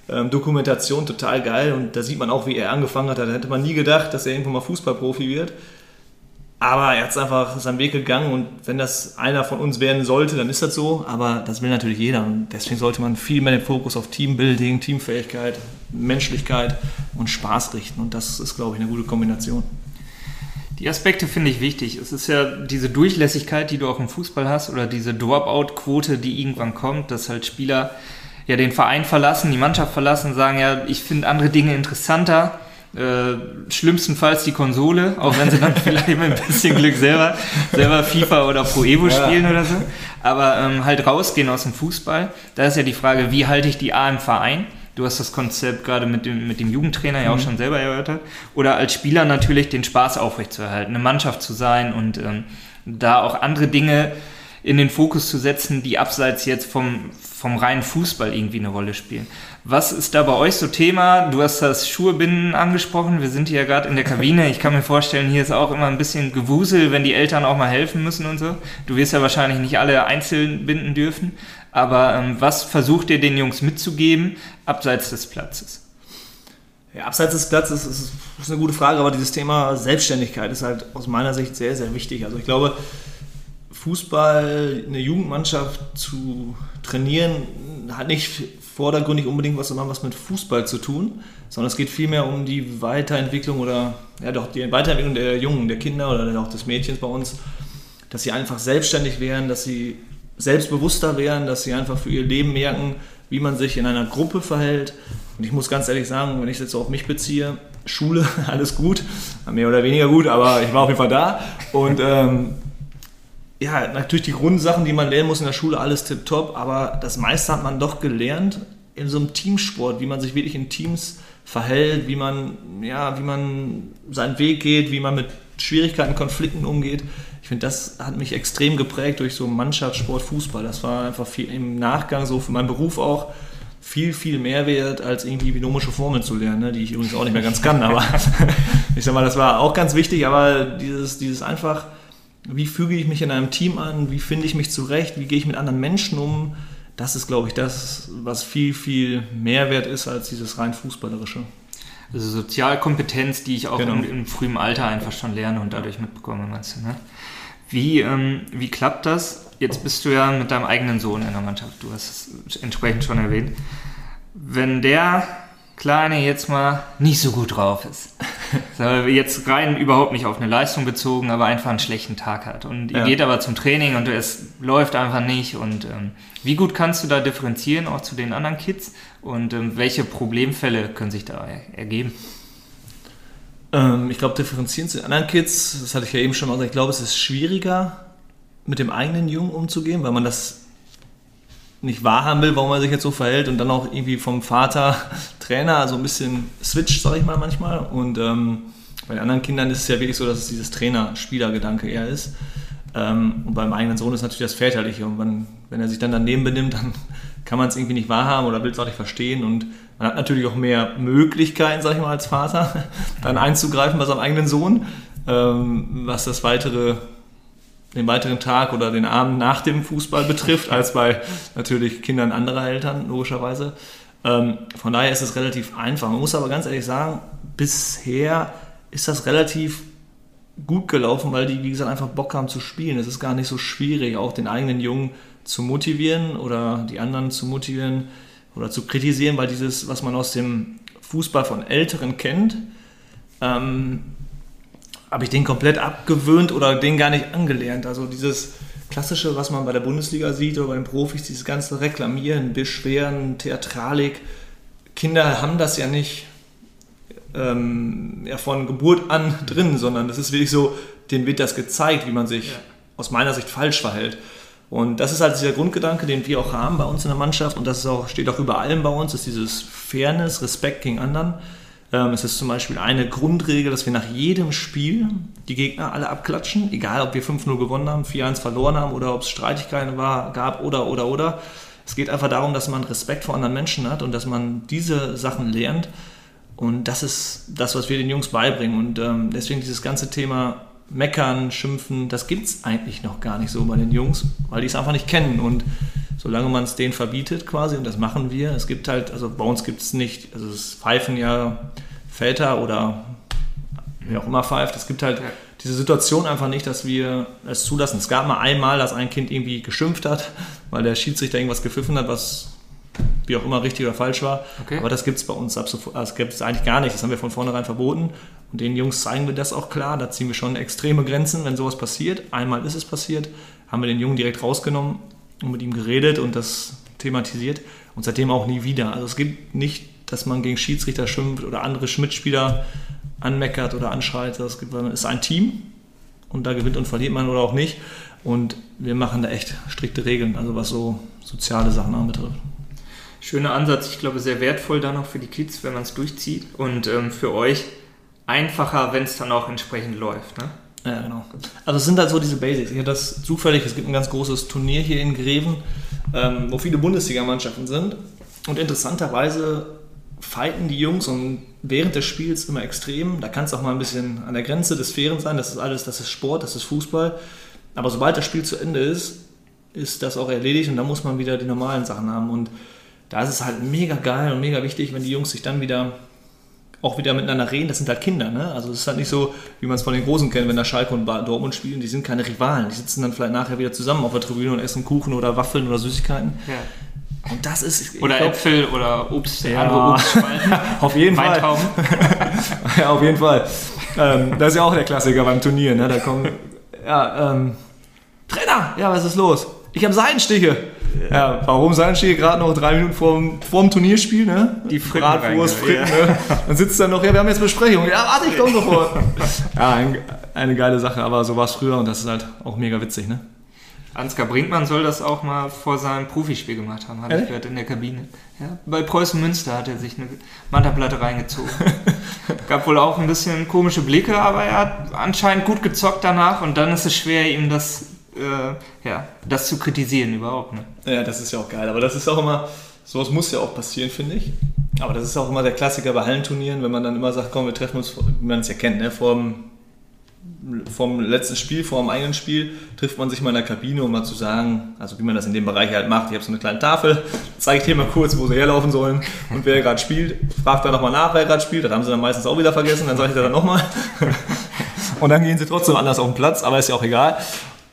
ähm, Dokumentation, total geil. Und da sieht man auch, wie er angefangen hat. Da hätte man nie gedacht, dass er irgendwann mal Fußballprofi wird. Aber er hat einfach seinen Weg gegangen und wenn das einer von uns werden sollte, dann ist das so. Aber das will natürlich jeder und deswegen sollte man viel mehr den Fokus auf Teambuilding, Teamfähigkeit, Menschlichkeit und Spaß richten. Und das ist, glaube ich, eine gute Kombination. Die Aspekte finde ich wichtig. Es ist ja diese Durchlässigkeit, die du auch im Fußball hast, oder diese Dropout-Quote, die irgendwann kommt, dass halt Spieler ja den Verein verlassen, die Mannschaft verlassen, sagen ja, ich finde andere Dinge interessanter. Äh, schlimmstenfalls die Konsole, auch wenn sie dann [LAUGHS] vielleicht mit ein bisschen Glück selber, selber FIFA oder Pro Evo Ja. spielen oder so. Aber ähm, halt rausgehen aus dem Fußball. Da ist ja die Frage, wie halte ich die A im Verein? Du hast das Konzept gerade mit dem, mit dem Jugendtrainer ja auch schon selber erörtert. Oder als Spieler natürlich den Spaß aufrechtzuerhalten, eine Mannschaft zu sein und ähm, da auch andere Dinge in den Fokus zu setzen, die abseits jetzt vom, vom reinen Fußball irgendwie eine Rolle spielen. Was ist da bei euch so Thema? Du hast das Schuhebinden angesprochen. Wir sind hier ja gerade in der Kabine. Ich kann mir vorstellen, hier ist auch immer ein bisschen Gewusel, wenn die Eltern auch mal helfen müssen und so. Du wirst ja wahrscheinlich nicht alle einzeln binden dürfen. Aber ähm, was versucht ihr den Jungs mitzugeben, abseits des Platzes? Ja, abseits des Platzes ist, ist eine gute Frage, aber dieses Thema Selbstständigkeit ist halt aus meiner Sicht sehr, sehr wichtig. Also ich glaube, Fußball, eine Jugendmannschaft zu trainieren, hat nicht vordergründig unbedingt was, immer was mit Fußball zu tun, sondern es geht vielmehr um die Weiterentwicklung oder ja doch die Weiterentwicklung der Jungen, der Kinder oder auch des Mädchens bei uns, dass sie einfach selbstständig werden, dass sie selbstbewusster werden, dass sie einfach für ihr Leben merken, wie man sich in einer Gruppe verhält. Und ich muss ganz ehrlich sagen, wenn ich es jetzt auf mich beziehe, Schule, [LAUGHS] alles gut, mehr oder weniger gut, aber ich war auf jeden Fall da. Und ähm, ja, natürlich die Grundsachen, die man lernen muss in der Schule, alles tipptopp, aber das meiste hat man doch gelernt in so einem Teamsport, wie man sich wirklich in Teams verhält, wie man, ja, wie man seinen Weg geht, wie man mit Schwierigkeiten, Konflikten umgeht. Ich finde, das hat mich extrem geprägt durch so Mannschaftssport, Fußball. Das war einfach viel im Nachgang so für meinen Beruf auch viel, viel mehr wert, als irgendwie binomische Formeln zu lernen, ne? die ich übrigens auch nicht mehr ganz kann. Aber [LAUGHS] ich sag mal, das war auch ganz wichtig, aber dieses, dieses einfach, wie füge ich mich in einem Team an, wie finde ich mich zurecht, wie gehe ich mit anderen Menschen um, das ist, glaube ich, das, was viel, viel mehr wert ist als dieses rein Fußballerische. Also Sozialkompetenz, die ich auch genau. im, im, frühen Alter einfach schon lerne und dadurch mitbekomme, meinst du, ne? Wie, ähm, wie klappt das? Jetzt bist du ja mit deinem eigenen Sohn in der Mannschaft, du hast es entsprechend schon erwähnt. Wenn der Kleine jetzt mal nicht so gut drauf ist. [LAUGHS] jetzt rein überhaupt nicht auf eine Leistung bezogen, aber einfach einen schlechten Tag hat. Und ihr ja. geht aber zum Training und es läuft einfach nicht. Und ähm, wie gut kannst du da differenzieren, auch zu den anderen Kids? Und ähm, welche Problemfälle können sich da ergeben? Ähm, ich glaube, differenzieren zu den anderen Kids, das hatte ich ja eben schon mal gesagt, ich glaube, es ist schwieriger, mit dem eigenen Jungen umzugehen, weil man das nicht wahrhaben will, warum er sich jetzt so verhält und dann auch irgendwie vom Vater [LAUGHS] Trainer so ein bisschen switcht, sag ich mal manchmal. Und ähm, bei den anderen Kindern ist es ja wirklich so, dass es dieses Trainer-Spieler-Gedanke eher ist. Ähm, und beim eigenen Sohn ist natürlich das Väterliche. Und wenn, wenn er sich dann daneben benimmt, dann kann man es irgendwie nicht wahrhaben oder will es auch nicht verstehen. Und man hat natürlich auch mehr Möglichkeiten, sag ich mal, als Vater, [LAUGHS] dann einzugreifen bei seinem eigenen Sohn, ähm, was das weitere den weiteren Tag oder den Abend nach dem Fußball betrifft, als bei natürlich Kindern anderer Eltern, logischerweise. Ähm, von daher ist es relativ einfach. Man muss aber ganz ehrlich sagen, bisher ist das relativ gut gelaufen, weil die, wie gesagt, einfach Bock haben zu spielen. Es ist gar nicht so schwierig, auch den eigenen Jungen zu motivieren oder die anderen zu motivieren oder zu kritisieren, weil dieses, was man aus dem Fußball von Älteren kennt, ähm, habe ich den komplett abgewöhnt oder den gar nicht angelernt. Also dieses klassische, was man bei der Bundesliga sieht oder bei den Profis, dieses ganze Reklamieren, Beschweren, Theatralik. Kinder haben das ja nicht ähm, ja, von Geburt an drin, sondern das ist wirklich so, denen wird das gezeigt, wie man sich ja. aus meiner Sicht falsch verhält. Und das ist halt dieser Grundgedanke, den wir auch haben bei uns in der Mannschaft und das auch, steht auch über allem bei uns, ist dieses Fairness, Respekt gegen anderen. Ähm, es ist zum Beispiel eine Grundregel, dass wir nach jedem Spiel die Gegner alle abklatschen, egal ob wir 5-0 gewonnen haben, 4-1 verloren haben oder ob es Streitigkeiten war, gab oder oder oder. Es geht einfach darum, dass man Respekt vor anderen Menschen hat und dass man diese Sachen lernt. Und das ist das, was wir den Jungs beibringen. Und ähm, deswegen dieses ganze Thema Meckern, Schimpfen, das gibt es eigentlich noch gar nicht so bei den Jungs, weil die es einfach nicht kennen. Und solange man es denen verbietet quasi, und das machen wir, es gibt halt, also bei uns gibt es nicht, also es pfeifen ja Väter oder wer auch immer pfeift, es gibt halt diese Situation einfach nicht, dass wir es zulassen. Es gab mal einmal, dass ein Kind irgendwie geschimpft hat, weil der Schiedsrichter irgendwas gepfiffen hat, was wie auch immer richtig oder falsch war. Okay. Aber das gibt es bei uns ab sofort, das gibt es eigentlich gar nicht. Das haben wir von vornherein verboten. Und den Jungs zeigen wir das auch klar. Da ziehen wir schon extreme Grenzen, wenn sowas passiert. Einmal ist es passiert, haben wir den Jungen direkt rausgenommen und mit ihm geredet und das thematisiert und seitdem auch nie wieder. Also es gibt nicht, dass man gegen Schiedsrichter schimpft oder andere Schmidt-Spieler anmeckert oder anschreit. Es ist ein Team und da gewinnt und verliert man oder auch nicht. Und wir machen da echt strikte Regeln, also was so soziale Sachen anbetrifft. Schöner Ansatz, ich glaube sehr wertvoll dann auch für die Kids, wenn man es durchzieht und ähm, für euch einfacher, wenn es dann auch entsprechend läuft. Ne? Ja, genau. Also es sind halt so diese Basics. Ich hatte das zufällig, es gibt ein ganz großes Turnier hier in Greven, ähm, wo viele Bundesligamannschaften sind. Und interessanterweise fighten die Jungs und während des Spiels immer extrem. Da kann es auch mal ein bisschen an der Grenze des Fairen sein. Das ist alles, das ist Sport, das ist Fußball. Aber sobald das Spiel zu Ende ist, ist das auch erledigt und dann muss man wieder die normalen Sachen haben. Und da ist es halt mega geil und mega wichtig, wenn die Jungs sich dann wieder auch wieder miteinander reden, das sind halt Kinder, ne? Also es ist halt nicht so, wie man es von den Großen kennt, wenn da Schalke und Dortmund spielen, die sind keine Rivalen, die sitzen dann vielleicht nachher wieder zusammen auf der Tribüne und essen Kuchen oder Waffeln oder Süßigkeiten. Ja. Und das ist. Oder glaub, Äpfel oder Obst, ja, andere Obstspalten. [LAUGHS] auf jeden Fall. [LAUGHS] ja, auf jeden Fall. Ähm, das ist ja auch der Klassiker beim Turnier, ne? Da kommen. Ja, ähm, Trainer, ja, was ist los? Ich habe Seitenstiche. Ja, warum Seitenstiche? Gerade noch drei Minuten vorm, vorm Turnierspiel, ne? Die Fritten Bratwurst, Fritten, ne? Dann sitzt er noch, ja, wir haben jetzt Besprechung. Ja, warte, ich komme sofort. [LAUGHS] Ja, ein, eine geile Sache, aber so war es früher und das ist halt auch mega witzig, ne? Ansgar Brinkmann soll das auch mal vor seinem Profispiel gemacht haben, habe ich gehört, in der Kabine. Ja, bei Preußen Münster hat er sich eine Mantaplatte reingezogen. [LAUGHS] Gab wohl auch ein bisschen komische Blicke, aber er hat anscheinend gut gezockt danach und dann ist es schwer, ihm das, äh, ja, das zu kritisieren überhaupt. Ne? Ja, das ist ja auch geil. Aber das ist auch immer, sowas muss ja auch passieren, finde ich. Aber das ist auch immer der Klassiker bei Hallenturnieren, wenn man dann immer sagt, komm, wir treffen uns, wie man es ja kennt, ne, vor dem, vom letzten Spiel, vor dem eigenen Spiel, trifft man sich mal in der Kabine, um mal zu sagen, also wie man das in dem Bereich halt macht. Ich habe so eine kleine Tafel, zeige ich dir mal kurz, wo sie herlaufen sollen und wer gerade spielt. Fragt dann nochmal nach, wer gerade spielt. Das haben sie dann meistens auch wieder vergessen, dann sage ich das dann nochmal. [LAUGHS] Und dann gehen sie trotzdem anders auf den Platz, aber ist ja auch egal.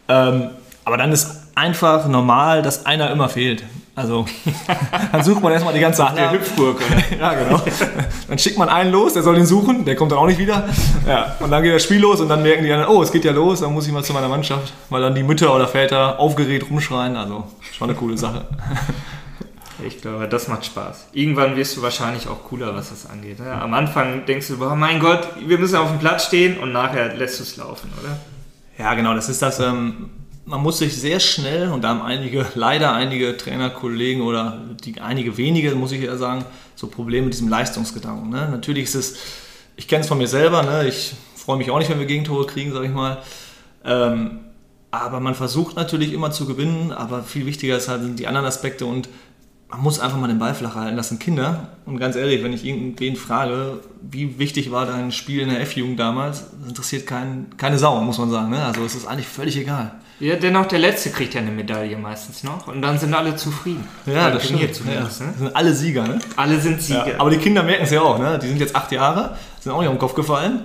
Ähm, aber dann ist einfach normal, dass einer immer fehlt. Also [LAUGHS] dann sucht man erstmal die ganze Halle. ab. Hüpfburg, oder? [LAUGHS] Ja, genau. Dann schickt man einen los, der soll ihn suchen, der kommt dann auch nicht wieder. Ja, und dann geht das Spiel los und dann merken die anderen, oh, es geht ja los, dann muss ich mal zu meiner Mannschaft, weil dann die Mütter oder Väter aufgeregt rumschreien. Also schon eine coole Sache. [LAUGHS] Ich glaube, das macht Spaß. Irgendwann wirst du wahrscheinlich auch cooler, was das angeht. Ja, am Anfang denkst du, oh mein Gott, wir müssen auf dem Platz stehen und nachher lässt du es laufen, oder? Ja, genau, das ist das. Ähm, man muss sich sehr schnell, und da haben einige, leider einige Trainerkollegen oder die, einige wenige, muss ich eher sagen, so Probleme mit diesem Leistungsgedanken. Ne? Natürlich ist es, ich kenne es von mir selber, ne? ich freue mich auch nicht, wenn wir Gegentore kriegen, sage ich mal. Ähm, aber man versucht natürlich immer zu gewinnen, aber viel wichtiger ist halt sind die anderen Aspekte und man muss einfach mal den Ball flach halten. Das sind Kinder. Und ganz ehrlich, wenn ich irgendwen frage, wie wichtig war dein Spiel in der F-Jugend damals, das interessiert kein, keine Sau, muss man sagen. Ne? Also es ist eigentlich völlig egal. Ja, dennoch der Letzte kriegt ja eine Medaille meistens noch und dann sind alle zufrieden. Beim Turnier Ja, zumindest, das ne? sind alle Sieger. Ne? Alle sind Sieger. Ja, aber die Kinder merken es ja auch. Ne? Die sind jetzt acht Jahre, sind auch nicht auf den Kopf gefallen.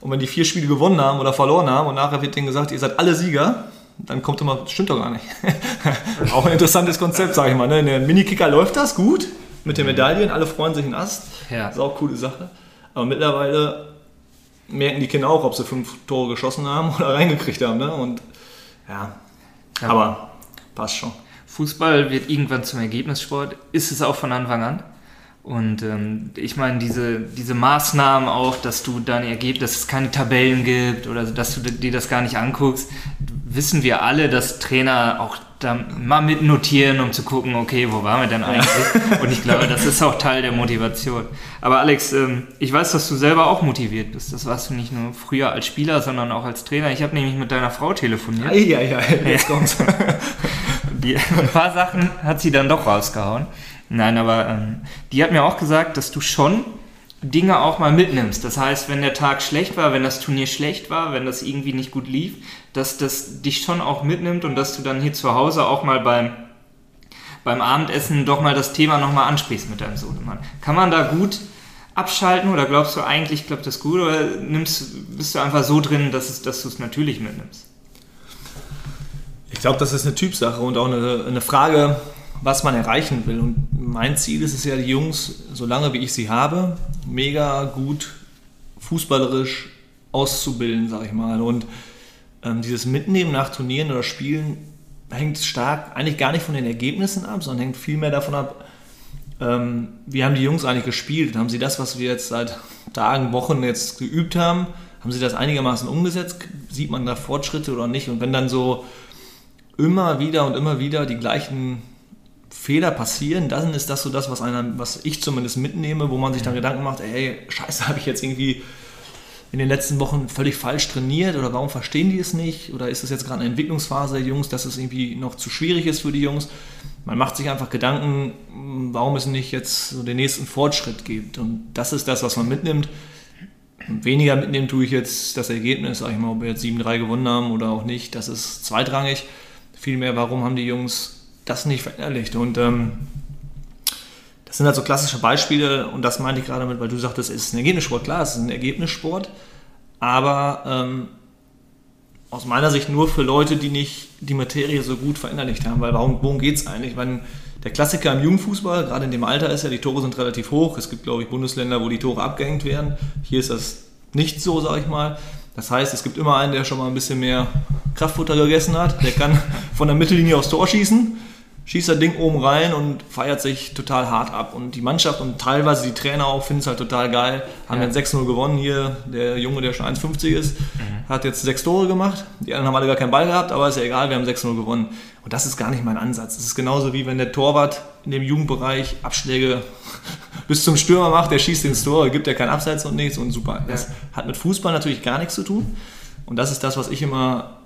Und wenn die vier Spiele gewonnen haben oder verloren haben und nachher wird denen gesagt, ihr seid alle Sieger, dann kommt immer, stimmt doch gar nicht. [LAUGHS] auch ein interessantes Konzept, sage ich mal. Ne? In der Minikicker läuft das gut mit den Medaillen, alle freuen sich in Ast. Ja. Ist auch eine coole Sache. Aber mittlerweile merken die Kinder auch, ob sie fünf Tore geschossen haben [LAUGHS] oder reingekriegt haben. Ne? Und ja, Ja. aber passt schon. Fußball wird irgendwann zum Ergebnissport, ist es auch von Anfang an. Und ähm, ich meine, diese, diese Maßnahmen auch, dass du deine Ergebnisse, dass es keine Tabellen gibt oder dass du dir das gar nicht anguckst, wissen wir alle, dass Trainer auch da mal mitnotieren, um zu gucken, okay, wo waren wir denn eigentlich? Und ich glaube, das ist auch Teil der Motivation. Aber Alex, ähm, ich weiß, dass du selber auch motiviert bist. Das warst du nicht nur früher als Spieler, sondern auch als Trainer. Ich habe nämlich mit deiner Frau telefoniert. Ja, ja, jetzt kommt's. Die, ein paar Sachen hat sie dann doch rausgehauen. Nein, aber ähm, die hat mir auch gesagt, dass du schon Dinge auch mal mitnimmst. Das heißt, wenn der Tag schlecht war, wenn das Turnier schlecht war, wenn das irgendwie nicht gut lief, dass das dich schon auch mitnimmt und dass du dann hier zu Hause auch mal beim, beim Abendessen doch mal das Thema nochmal ansprichst mit deinem Sohnemann. Kann man da gut abschalten oder glaubst du eigentlich, klappt das gut oder nimmst, bist du einfach so drin, dass, es, dass du es natürlich mitnimmst? Ich glaube, das ist eine Typsache und auch eine, eine Frage, was man erreichen will. Und mein Ziel ist es ja, die Jungs, solange wie ich sie habe, mega gut fußballerisch auszubilden, sag ich mal. Und ähm, dieses Mitnehmen nach Turnieren oder Spielen hängt stark eigentlich gar nicht von den Ergebnissen ab, sondern hängt vielmehr davon ab, ähm, wie haben die Jungs eigentlich gespielt? Haben sie das, was wir jetzt seit Tagen, Wochen jetzt geübt haben, haben sie das einigermaßen umgesetzt? Sieht man da Fortschritte oder nicht? Und wenn dann so immer wieder und immer wieder die gleichen Fehler passieren, dann ist das so das, was, einer, was ich zumindest mitnehme, wo man sich dann Gedanken macht, ey, scheiße, [LAUGHS] habe ich jetzt irgendwie in den letzten Wochen völlig falsch trainiert oder warum verstehen die es nicht? Oder ist es jetzt gerade eine Entwicklungsphase der Jungs, dass es irgendwie noch zu schwierig ist für die Jungs? Man macht sich einfach Gedanken, warum es nicht jetzt so den nächsten Fortschritt gibt. Und das ist das, was man mitnimmt. Und weniger mitnehmen tue ich jetzt das Ergebnis, sag ich mal, ob wir jetzt 7-3 gewonnen haben oder auch nicht. Das ist zweitrangig. Vielmehr, warum haben die Jungs das nicht verinnerlicht? Und ähm, das sind halt so klassische Beispiele und das meinte ich gerade mit, weil du sagtest, es ist ein Ergebnissport. Klar, es ist ein Ergebnissport, aber ähm, aus meiner Sicht nur für Leute, die nicht die Materie so gut verinnerlicht haben. Weil warum, worum geht es eigentlich? Wenn der Klassiker im Jugendfußball, gerade in dem Alter ist ja, die Tore sind relativ hoch. Es gibt, glaube ich, Bundesländer, wo die Tore abgehängt werden. Hier ist das nicht so, sage ich mal. Das heißt, es gibt immer einen, der schon mal ein bisschen mehr Kraftfutter gegessen hat. Der kann von der Mittellinie aufs Tor schießen schießt das Ding oben rein und feiert sich total hart ab. Und die Mannschaft und teilweise die Trainer auch finden es halt total geil. Haben ja. dann 6-0 gewonnen hier. Der Junge, der schon 1,50 ist, mhm. hat jetzt sechs Tore gemacht. Die anderen haben alle gar keinen Ball gehabt, aber ist ja egal, wir haben 6-0 gewonnen. Und das ist gar nicht mein Ansatz. Das ist genauso wie wenn der Torwart in dem Jugendbereich Abschläge [LAUGHS] bis zum Stürmer macht, der schießt ins Tor, gibt ja keinen Abseits und nichts und super. Das ja. hat mit Fußball natürlich gar nichts zu tun. Und das ist das, was ich immer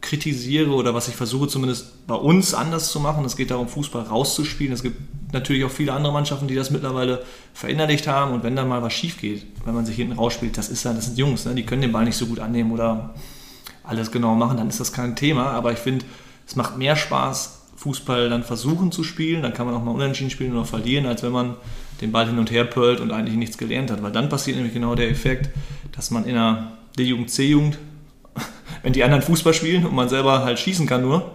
kritisiere oder was ich versuche zumindest bei uns anders zu machen. Es geht darum, Fußball rauszuspielen. Es gibt natürlich auch viele andere Mannschaften, die das mittlerweile verinnerlicht haben. Und wenn da mal was schief geht, wenn man sich hinten rausspielt, das ist dann, das sind Jungs, ne? die können den Ball nicht so gut annehmen oder alles genau machen, dann ist das kein Thema. Aber ich finde, es macht mehr Spaß, Fußball dann versuchen zu spielen. Dann kann man auch mal unentschieden spielen oder verlieren, als wenn man den Ball hin und her pölt und eigentlich nichts gelernt hat. Weil dann passiert nämlich genau der Effekt, dass man in der D-Jugend, C-Jugend wenn die anderen Fußball spielen und man selber halt schießen kann nur,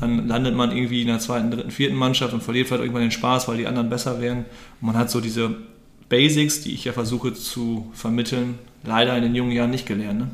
dann landet man irgendwie in der zweiten, dritten, vierten Mannschaft und verliert vielleicht irgendwann den Spaß, weil die anderen besser werden. Und man hat so diese Basics, die ich ja versuche zu vermitteln, leider in den jungen Jahren nicht gelernt. Ne?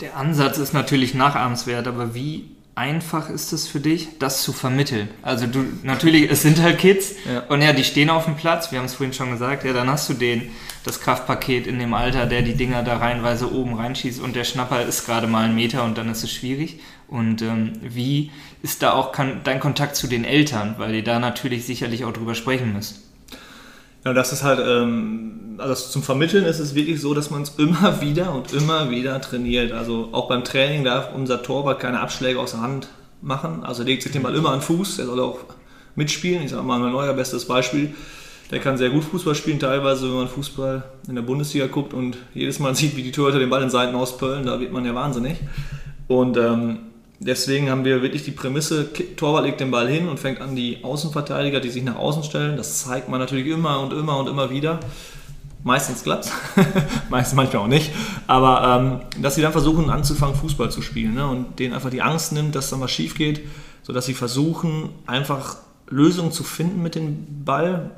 Der Ansatz ist natürlich nachahmenswert, aber wie einfach ist es für dich, das zu vermitteln? Also du, natürlich, es sind halt Kids ja. und ja, die stehen auf dem Platz, wir haben es vorhin schon gesagt, ja, dann hast du den, das Kraftpaket in dem Alter, der die Dinger da reihenweise oben reinschießt und der Schnapper ist gerade mal ein Meter und dann ist es schwierig. Und ähm, wie ist da auch kann, dein Kontakt zu den Eltern, weil ihr da natürlich sicherlich auch drüber sprechen müsst? Ja, das ist halt, ähm, also zum Vermitteln ist es wirklich so, dass man es immer [LAUGHS] wieder und immer wieder trainiert. Also auch beim Training darf unser Torwart keine Abschläge aus der Hand machen. Also legt sich den Ball immer an den Fuß, der soll auch mitspielen. Ich sage mal, ein neuer bestes Beispiel. Der kann sehr gut Fußball spielen, teilweise, wenn man Fußball in der Bundesliga guckt und jedes Mal [LAUGHS] sieht, wie die Torhüter den Ball in Seiten auspöllen, da wird man ja wahnsinnig. Und ähm, deswegen haben wir wirklich die Prämisse, Torwart legt den Ball hin und fängt an, die Außenverteidiger, die sich nach außen stellen. Das zeigt man natürlich immer und immer und immer wieder. Meistens klappt [LAUGHS] meistens manchmal auch nicht. Aber ähm, dass sie dann versuchen anzufangen, Fußball zu spielen ne? und denen einfach die Angst nimmt, dass da was schief geht, sodass sie versuchen, einfach Lösungen zu finden mit dem Ball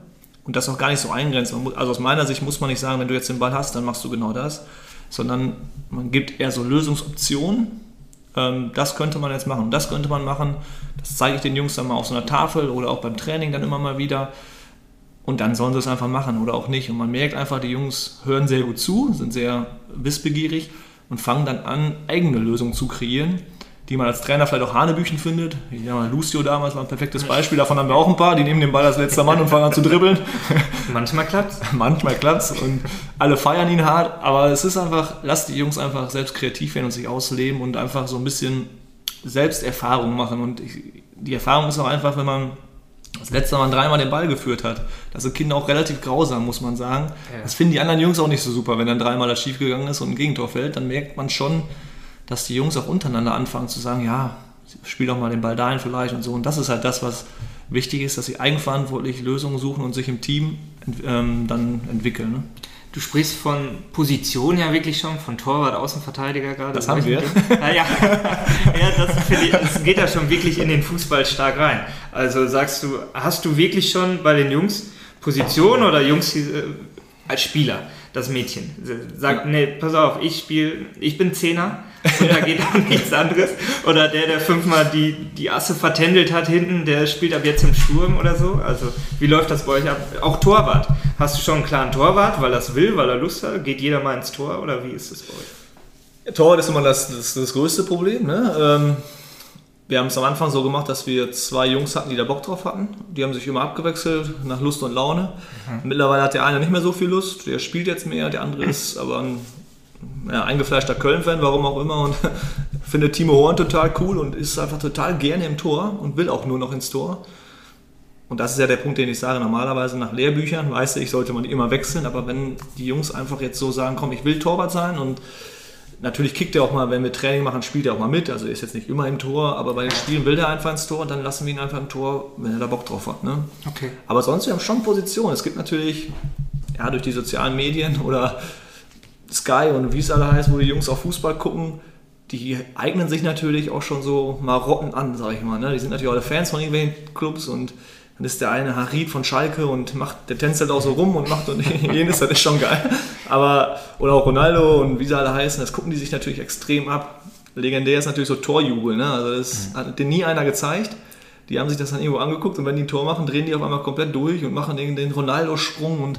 und das auch gar nicht so eingrenzen. Also aus meiner Sicht muss man nicht sagen, wenn du jetzt den Ball hast, dann machst du genau das, sondern man gibt eher so Lösungsoptionen ähm, das könnte man jetzt machen, das könnte man machen. Das zeige ich den Jungs dann mal auf so einer Tafel oder auch beim Training dann immer mal wieder. Und dann sollen sie es einfach machen oder auch nicht. Und man merkt einfach, die Jungs hören sehr gut zu, sind sehr wissbegierig und fangen dann an, eigene Lösungen zu kreieren die man als Trainer vielleicht auch Hanebüchen findet. Ja, Lucio damals war ein perfektes Beispiel, davon haben wir auch ein paar, die nehmen den Ball als letzter Mann und fangen an zu dribbeln. [LAUGHS] Manchmal klappt's. [LAUGHS] Manchmal klappt's und alle feiern ihn hart, aber es ist einfach, lasst die Jungs einfach selbst kreativ werden und sich ausleben und einfach so ein bisschen Selbsterfahrung machen und ich, die Erfahrung ist auch einfach, wenn man das letzte Mal dreimal den Ball geführt hat. Das sind Kinder auch relativ grausam, muss man sagen. Ja. Das finden die anderen Jungs auch nicht so super, wenn dann dreimal das schief gegangen ist und ein Gegentor fällt, dann merkt man schon, dass die Jungs auch untereinander anfangen zu sagen, ja, spiel doch mal den Ball dahin vielleicht und so. Und das ist halt das, was wichtig ist, dass sie eigenverantwortlich Lösungen suchen und sich im Team ähm, dann entwickeln. Ne? Du sprichst von Position ja wirklich schon, von Torwart, Außenverteidiger gerade. Das haben wir. Ja, ja. ja das, ich, das, geht ja schon wirklich in den Fußball stark rein. Also sagst du, hast du wirklich schon bei den Jungs Position oder Jungs äh, als Spieler? Das Mädchen. Sagt, nee, pass auf, ich spiele, ich bin Zehner und da geht [LAUGHS] auch nichts anderes. Oder der, der fünfmal die, die Asse vertändelt hat hinten, der spielt ab jetzt im Sturm oder so. Also, wie läuft das bei euch ab? Auch Torwart. Hast du schon einen klaren Torwart, weil er es will, weil er Lust hat? Geht jeder mal ins Tor oder wie ist das bei euch? Torwart ist immer das, das, das größte Problem. Ne? Ähm wir haben es am Anfang so gemacht, dass wir zwei Jungs hatten, die da Bock drauf hatten. Die haben sich immer abgewechselt nach Lust und Laune. Mhm. Mittlerweile hat der eine nicht mehr so viel Lust, der spielt jetzt mehr, der andere ist aber ein ja, eingefleischter Köln-Fan, warum auch immer, und [LAUGHS] findet Timo Horn total cool und ist einfach total gerne im Tor und will auch nur noch ins Tor. Und das ist ja der Punkt, den ich sage. Normalerweise nach Lehrbüchern, weiß ich, sollte man die immer wechseln, aber wenn die Jungs einfach jetzt so sagen, komm, ich will Torwart sein und Natürlich kickt er auch mal, wenn wir Training machen, spielt er auch mal mit. Also er ist jetzt nicht immer im Tor, aber bei den Spielen will er einfach ins Tor und dann lassen wir ihn einfach im Tor, wenn er da Bock drauf hat. Ne? Okay. Aber sonst, wir haben schon Positionen. Es gibt natürlich, ja, durch die sozialen Medien [LAUGHS] oder Sky und wie es alle heißt, wo die Jungs auf Fußball gucken, die eignen sich natürlich auch schon so Marotten an, sag ich mal. Ne? Die sind natürlich alle Fans von irgendwelchen Clubs und dann ist der eine Harid von Schalke und macht, der tänzelt auch so rum und macht und [LAUGHS] jenes, das ist schon geil. Aber, oder auch Ronaldo und wie sie alle heißen, das gucken die sich natürlich extrem ab. Legendär ist natürlich so Torjubel, ne? Also das mhm. hat dir nie einer gezeigt. Die haben sich das dann irgendwo angeguckt und wenn die ein Tor machen, drehen die auf einmal komplett durch und machen den, den Ronaldo-Sprung und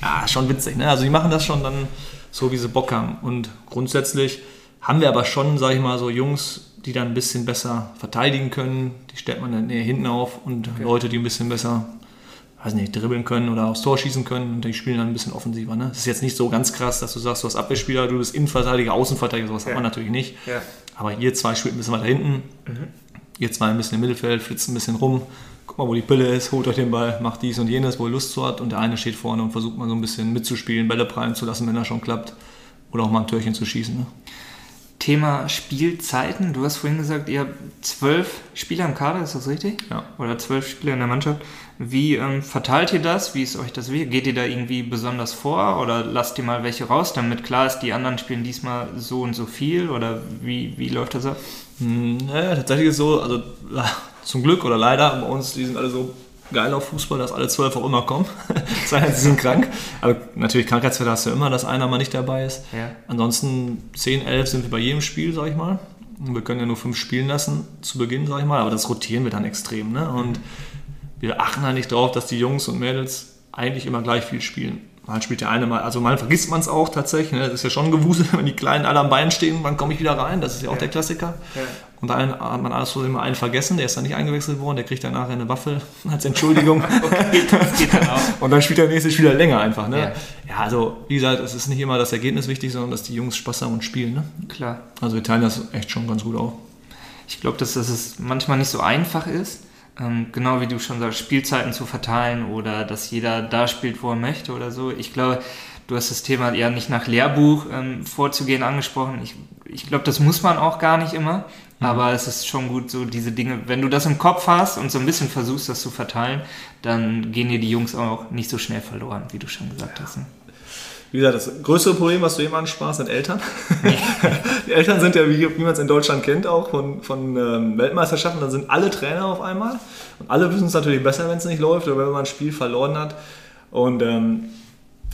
ja, schon witzig, ne? Also die machen das schon dann so, wie sie Bock haben. Und grundsätzlich haben wir aber schon, sag ich mal, so Jungs, die dann ein bisschen besser verteidigen können. Die stellt man dann eher hinten auf und okay. Leute, die ein bisschen besser weiß nicht, dribbeln können oder aufs Tor schießen können und die spielen dann ein bisschen offensiver. Ne? Das ist jetzt nicht so ganz krass, dass du sagst, du hast Abwehrspieler, du bist Innenverteidiger, Außenverteidiger, sowas ja. hat man natürlich nicht. Ja. Aber ihr zwei spielt ein bisschen weiter hinten, mhm. ihr zwei ein bisschen im Mittelfeld, flitzt ein bisschen rum, guck mal, wo die Pille ist, holt euch den Ball, macht dies und jenes, wo ihr Lust zu hat und der eine steht vorne und versucht mal so ein bisschen mitzuspielen, Bälle prallen zu lassen, wenn das schon klappt oder auch mal ein Türchen zu schießen. Ne? Thema Spielzeiten. Du hast vorhin gesagt, ihr habt zwölf Spieler im Kader, ist das richtig? Ja. Oder zwölf Spieler in der Mannschaft. Wie ähm, verteilt ihr das? Wie ist euch das wichtig? Geht ihr da irgendwie besonders vor oder lasst ihr mal welche raus, damit klar ist, die anderen spielen diesmal so und so viel? Oder wie, wie läuft das ab? Hm, naja, tatsächlich ist es so, also [LAUGHS] zum Glück oder leider, bei uns, die sind alle so geil auf Fußball, dass alle zwölf auch immer kommen. [LAUGHS] Sei denn, sie sind krank. Aber natürlich, Krankheitsfälle hast du immer, dass einer mal nicht dabei ist. Ja. Ansonsten 10, 11 sind wir bei jedem Spiel, sag ich mal. Wir können ja nur fünf spielen lassen zu Beginn, sag ich mal. Aber das rotieren wir dann extrem. Ne? Und wir achten halt nicht drauf, dass die Jungs und Mädels eigentlich immer gleich viel spielen. Mal spielt der eine mal, also mal vergisst man es auch tatsächlich. Ne? Das ist ja schon gewusel, [LAUGHS] wenn die Kleinen alle am Bein stehen, wann komme ich wieder rein? Das ist ja auch ja. der Klassiker. Und da hat man alles vor immer einen vergessen, der ist dann nicht eingewechselt worden, der kriegt dann nachher eine Waffe [LAUGHS] als Entschuldigung. [LAUGHS] okay, das geht dann auch. Und dann spielt der nächste Spieler länger einfach. Ne? Ja. ja. also wie gesagt, es ist nicht immer das Ergebnis wichtig, sondern dass die Jungs Spaß haben und spielen. Ne? Klar. Also wir teilen das echt schon ganz gut auf. Ich glaube, dass das manchmal nicht so einfach ist ähm, genau wie du schon sagst, Spielzeiten zu verteilen oder dass jeder da spielt, wo er möchte oder so. Ich glaube, du hast das Thema ja nicht nach Lehrbuch ähm, vorzugehen angesprochen. Ich, ich glaube, das muss man auch gar nicht immer. Mhm. Aber es ist schon gut, so diese Dinge, wenn du das im Kopf hast und so ein bisschen versuchst, das zu verteilen, dann gehen dir die Jungs auch nicht so schnell verloren, wie du schon gesagt hast. Ne? Wie gesagt, das größte Problem, was du eben ansprachst, sind Eltern. [LAUGHS] die Eltern sind ja, wie, wie man es in Deutschland kennt, auch von, von ähm, Weltmeisterschaften, dann sind alle Trainer auf einmal. Und alle wissen es natürlich besser, wenn es nicht läuft oder wenn man ein Spiel verloren hat. Und ähm,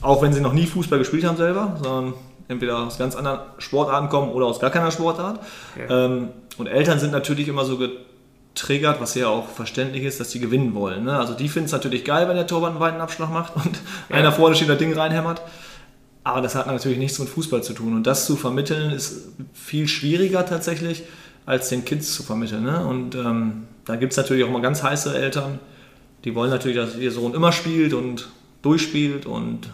auch wenn sie noch nie Fußball gespielt haben selber, sondern entweder aus ganz anderen Sportarten kommen oder aus gar keiner Sportart. Ja. Ähm, und Eltern sind natürlich immer so getriggert, was ja auch verständlich ist, dass sie gewinnen wollen. Ne? Also die finden es natürlich geil, wenn der Torwart einen weiten Abschlag macht und ja. einer vorne steht, das Ding reinhämmert. Aber das hat natürlich nichts mit Fußball zu tun. Und das zu vermitteln ist viel schwieriger tatsächlich, als den Kids zu vermitteln. Ne? Und ähm, da gibt es natürlich auch mal ganz heiße Eltern, die wollen natürlich, dass ihr Sohn immer spielt und durchspielt und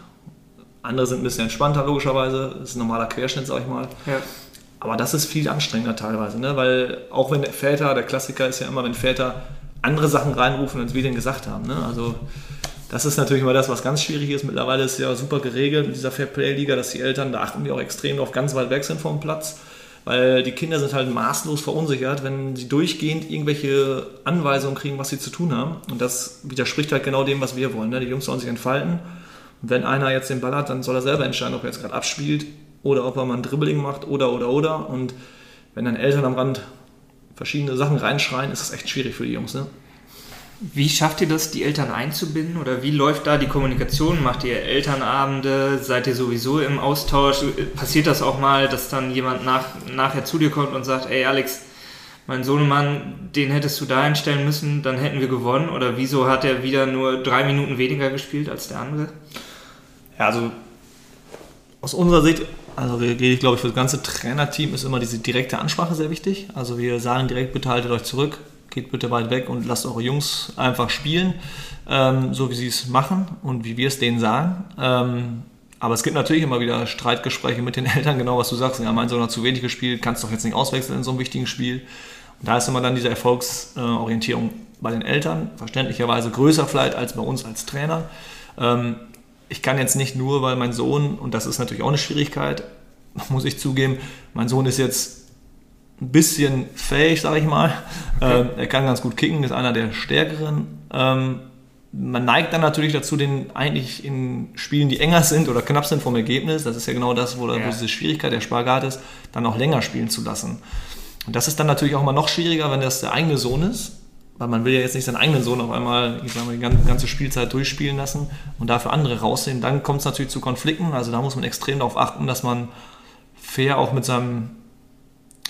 andere sind ein bisschen entspannter, logischerweise. Das ist ein normaler Querschnitt, sag ich mal. Ja. Aber das ist viel anstrengender teilweise, ne? weil auch wenn Väter, der Klassiker ist ja immer, wenn Väter andere Sachen reinrufen, als wir den gesagt haben. Ne? Also das ist natürlich immer das, was ganz schwierig ist. Mittlerweile ist ja super geregelt mit dieser Fairplay-Liga, dass die Eltern, da achten die auch extrem auf ganz weit weg sind vom Platz, weil die Kinder sind halt maßlos verunsichert, wenn sie durchgehend irgendwelche Anweisungen kriegen, was sie zu tun haben. Und das widerspricht halt genau dem, was wir wollen. Ne? Die Jungs sollen sich entfalten. Wenn einer jetzt den Ball hat, dann soll er selber entscheiden, ob er jetzt gerade abspielt oder ob er mal ein Dribbling macht oder, oder, oder. Und wenn dann Eltern am Rand verschiedene Sachen reinschreien, ist das echt schwierig für die Jungs. Ne? Wie schafft ihr das, die Eltern einzubinden oder wie läuft da die Kommunikation? Macht ihr Elternabende? Seid ihr sowieso im Austausch? Passiert das auch mal, dass dann jemand nach, nachher zu dir kommt und sagt, ey Alex, mein Sohnemann, den hättest du da einstellen müssen, dann hätten wir gewonnen? Oder wieso hat er wieder nur drei Minuten weniger gespielt als der andere? Ja, also aus unserer Sicht, also rede ich glaube ich für das ganze Trainerteam, ist immer diese direkte Ansprache sehr wichtig. Also wir sagen direkt, bitte haltet euch zurück, geht bitte weit weg und lasst eure Jungs einfach spielen, ähm, so wie sie es machen und wie wir es denen sagen. Ähm, aber es gibt natürlich immer wieder Streitgespräche mit den [LAUGHS] Eltern, genau was du sagst. Ja, mein Sohn hat zu wenig gespielt, kannst doch jetzt nicht auswechseln in so einem wichtigen Spiel. Und da ist immer dann diese Erfolgsorientierung bei den Eltern, verständlicherweise größer vielleicht als bei uns als Trainer. Ähm, ich kann jetzt nicht nur, weil mein Sohn, und das ist natürlich auch eine Schwierigkeit, [LAUGHS] muss ich zugeben, mein Sohn ist jetzt ein bisschen fähig, sage ich mal. Okay. Ähm, er kann ganz gut kicken, ist einer der stärkeren. Ähm, man neigt dann natürlich dazu, den eigentlich in Spielen, die enger sind oder knapp sind vom Ergebnis, das ist ja genau das, wo, ja. wo diese Schwierigkeit der Spagat ist, dann auch länger spielen zu lassen. Und das ist dann natürlich auch immer noch schwieriger, wenn das der eigene Sohn ist weil man will ja jetzt nicht seinen eigenen Sohn auf einmal, ich sag mal, die ganze Spielzeit durchspielen lassen und dafür andere raussehen. Dann kommt es natürlich zu Konflikten. Also da muss man extrem darauf achten, dass man fair auch mit seinem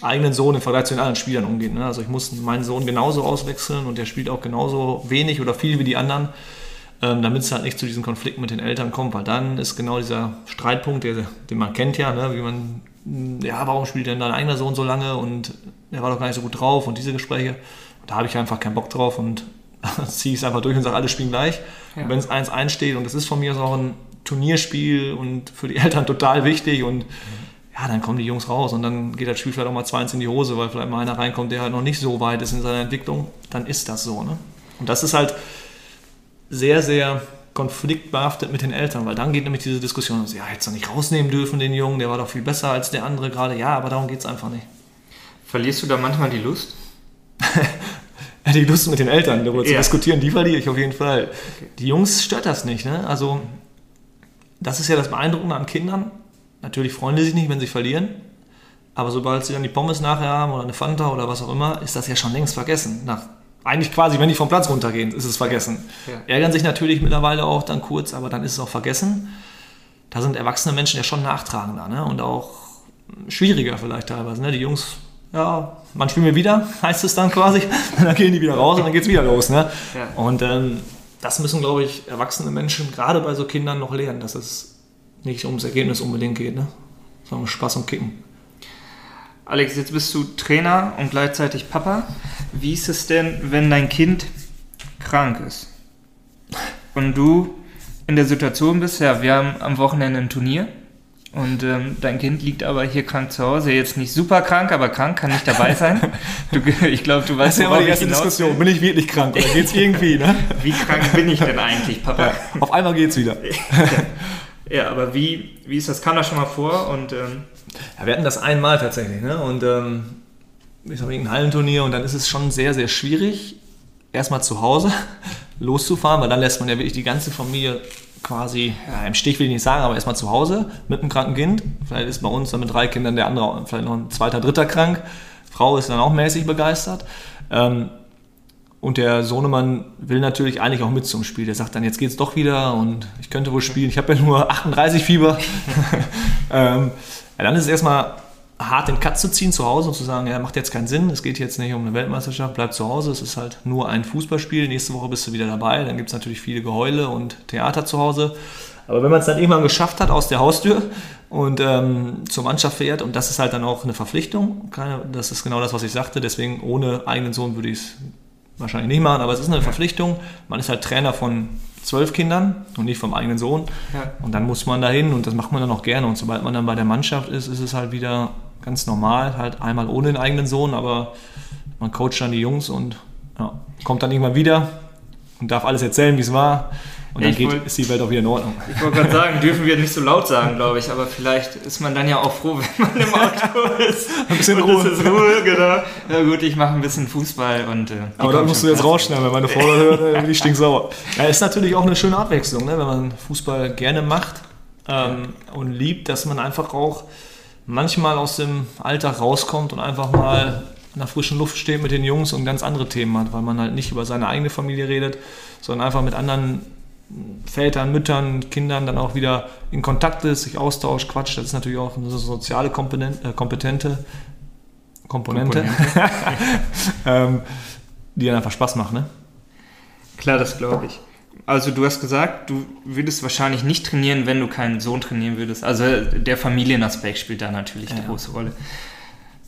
eigenen Sohn im Vergleich zu den anderen Spielern umgeht. Ne? Also ich muss meinen Sohn genauso auswechseln und der spielt auch genauso wenig oder viel wie die anderen, ähm, damit es halt nicht zu diesen Konflikten mit den Eltern kommt, weil dann ist genau dieser Streitpunkt, den man kennt ja, ne? wie man, ja, warum spielt denn dein eigener Sohn so lange und er war doch gar nicht so gut drauf und diese Gespräche. Da habe ich einfach keinen Bock drauf und [LAUGHS] ziehe es einfach durch und sage, alle spielen gleich. Ja. wenn es 1-1 steht und es ist von mir auch ein Turnierspiel und für die [LAUGHS] Eltern total wichtig und mhm. ja, dann kommen die Jungs raus und dann geht das Spiel vielleicht auch mal 2-1 in die Hose, weil vielleicht mal einer reinkommt, der halt noch nicht so weit ist in seiner Entwicklung, dann ist das so. Ne? Und das ist halt sehr, sehr konfliktbehaftet mit den Eltern, weil dann geht nämlich diese Diskussion, ja, hättest du nicht rausnehmen dürfen, den Jungen, der war doch viel besser als der andere gerade. Ja, aber darum geht es einfach nicht. Verlierst du da manchmal die Lust? [LAUGHS] die Lust mit den Eltern darüber ja. zu diskutieren, die verliere ich auf jeden Fall. Okay. Die Jungs stört das nicht. Ne? Also, das ist ja das Beeindruckende an Kindern. Natürlich freuen die sich nicht, wenn sie verlieren. Aber sobald sie dann die Pommes nachher haben oder eine Fanta oder was auch immer, ist das ja schon längst vergessen. Nach, eigentlich quasi, wenn die vom Platz runtergehen, ist es vergessen. Ja. Ärgern sich natürlich mittlerweile auch dann kurz, aber dann ist es auch vergessen. Da sind erwachsene Menschen ja schon nachtragender ne? und auch schwieriger vielleicht teilweise. Ne? Die Jungs ja, man spielt mir wieder, [LAUGHS] heißt es dann quasi. [LAUGHS] dann gehen die wieder raus und dann geht es wieder los. Ne? Ja. Und ähm, das müssen, glaube ich, erwachsene Menschen gerade bei so Kindern noch lernen, dass es nicht ums Ergebnis unbedingt geht, ne? sondern um Spaß und Kicken. Alex, jetzt bist du Trainer und gleichzeitig Papa. Wie ist es denn, wenn dein Kind krank ist? Und du in der Situation bist, ja, wir haben am Wochenende ein Turnier und ähm, dein Kind liegt aber hier krank zu Hause. Jetzt nicht super krank, aber krank, kann nicht dabei sein. [LAUGHS] Du, ich glaube, du weißt ja immer die erste Diskussion. Bin ich wirklich krank oder geht's irgendwie? Ne? Wie krank bin ich denn eigentlich, Papa? Ja, auf einmal geht's wieder. ja, aber wie, wie ist das? Kam das schon mal vor? Und, ähm ja, wir hatten das einmal tatsächlich. Ne? Und ähm, ich habe ein Hallenturnier und dann ist es schon sehr, sehr schwierig, erstmal zu Hause [LAUGHS] loszufahren, weil dann lässt man ja wirklich die ganze Familie quasi, ja, im Stich will ich nicht sagen, aber erstmal zu Hause mit einem kranken Kind. Vielleicht ist bei uns dann mit drei Kindern der andere, vielleicht noch ein zweiter, dritter krank. Frau ist dann auch mäßig begeistert. Ähm, und der Sohnemann will natürlich eigentlich auch mit zum Spiel. Der sagt dann, jetzt geht's doch wieder und ich könnte wohl spielen. Ich habe ja nur [LAUGHS] 38 Fieber. [LAUGHS] ähm, ja, dann ist es erstmal hart den Cut zu ziehen zu Hause und zu sagen, ja, macht jetzt keinen Sinn, es geht jetzt nicht um eine Weltmeisterschaft, bleib zu Hause, es ist halt nur ein Fußballspiel, nächste Woche bist du wieder dabei, dann gibt es natürlich viele Geheule und Theater zu Hause. Aber wenn man es dann irgendwann geschafft hat aus der Haustür und ähm, zur Mannschaft fährt, und das ist halt dann auch eine Verpflichtung, das ist genau das, was ich sagte, deswegen ohne eigenen Sohn würde ich es wahrscheinlich nicht machen, aber es ist eine Verpflichtung. Man ist halt Trainer von zwölf Kindern und nicht vom eigenen Sohn. Ja. Und dann muss man dahin und das macht man dann auch gerne. Und sobald man dann bei der Mannschaft ist, ist es halt wieder ganz normal, halt einmal ohne den eigenen Sohn, aber man coacht dann die Jungs und ja, kommt dann irgendwann wieder und darf alles erzählen, wie es war. Und dann geht, wollt, ist die Welt auch wieder in Ordnung. Ich wollte gerade sagen, dürfen wir nicht so laut sagen, glaube ich, aber vielleicht ist man dann ja auch froh, [LAUGHS] wenn man im Auto ist. ein bisschen und Ruhe. Es ist Ruhe, genau. Ja gut, ich mache ein bisschen Fußball und. Äh, aber da musst du jetzt rausschneiden, wenn meine Frau das hört, dann bin ich stinksauer. Ja, ist natürlich auch eine schöne Abwechslung, ne, wenn man Fußball gerne macht ähm, und liebt, dass man einfach auch manchmal aus dem Alltag rauskommt und einfach mal in der frischen Luft steht mit den Jungs und ganz andere Themen hat, weil man halt nicht über seine eigene Familie redet, sondern einfach mit anderen Vätern, Müttern, Kindern dann auch wieder in Kontakt ist, sich austauscht, quatscht. Das ist natürlich auch eine soziale Komponente, äh, Kompetente, Komponente, Komponente. [LAUGHS] ähm, die dann einfach Spaß macht. Ne? Klar, das glaube ich. Also du hast gesagt, du würdest wahrscheinlich nicht trainieren, wenn du keinen Sohn trainieren würdest. Also der Familienaspekt spielt da natürlich ja. eine große Rolle.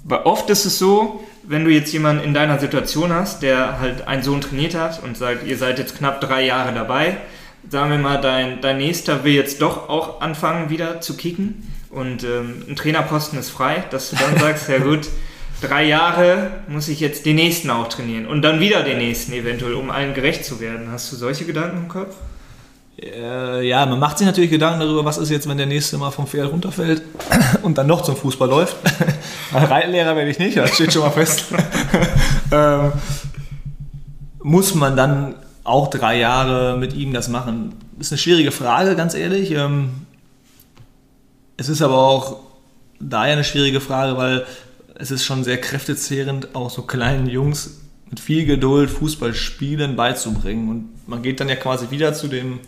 Aber oft ist es so, wenn du jetzt jemanden in deiner Situation hast, der halt einen Sohn trainiert hat und sagt, ihr seid jetzt knapp drei Jahre dabei, sagen wir mal, dein, dein Nächster will jetzt doch auch anfangen, wieder zu kicken und ähm, ein Trainerposten ist frei, dass du dann sagst, ja gut, [LAUGHS] drei Jahre muss ich jetzt den Nächsten auch trainieren und dann wieder den Nächsten eventuell, um allen gerecht zu werden. Hast du solche Gedanken im Kopf? Äh, ja, man macht sich natürlich Gedanken darüber, was ist jetzt, wenn der Nächste mal vom Pferd runterfällt [CLEARS THROAT] und dann noch zum Fußball läuft. [LAUGHS] Reitlehrer werde ich nicht, das steht schon mal fest. [LAUGHS] ähm, muss man dann auch drei Jahre mit ihm das machen? Das ist eine schwierige Frage, ganz ehrlich. Ähm, es ist aber auch daher eine schwierige Frage, weil es ist schon sehr kräftezehrend, auch so kleinen Jungs mit viel Geduld Fußballspielen beizubringen. Und man geht dann ja quasi wieder zu dem,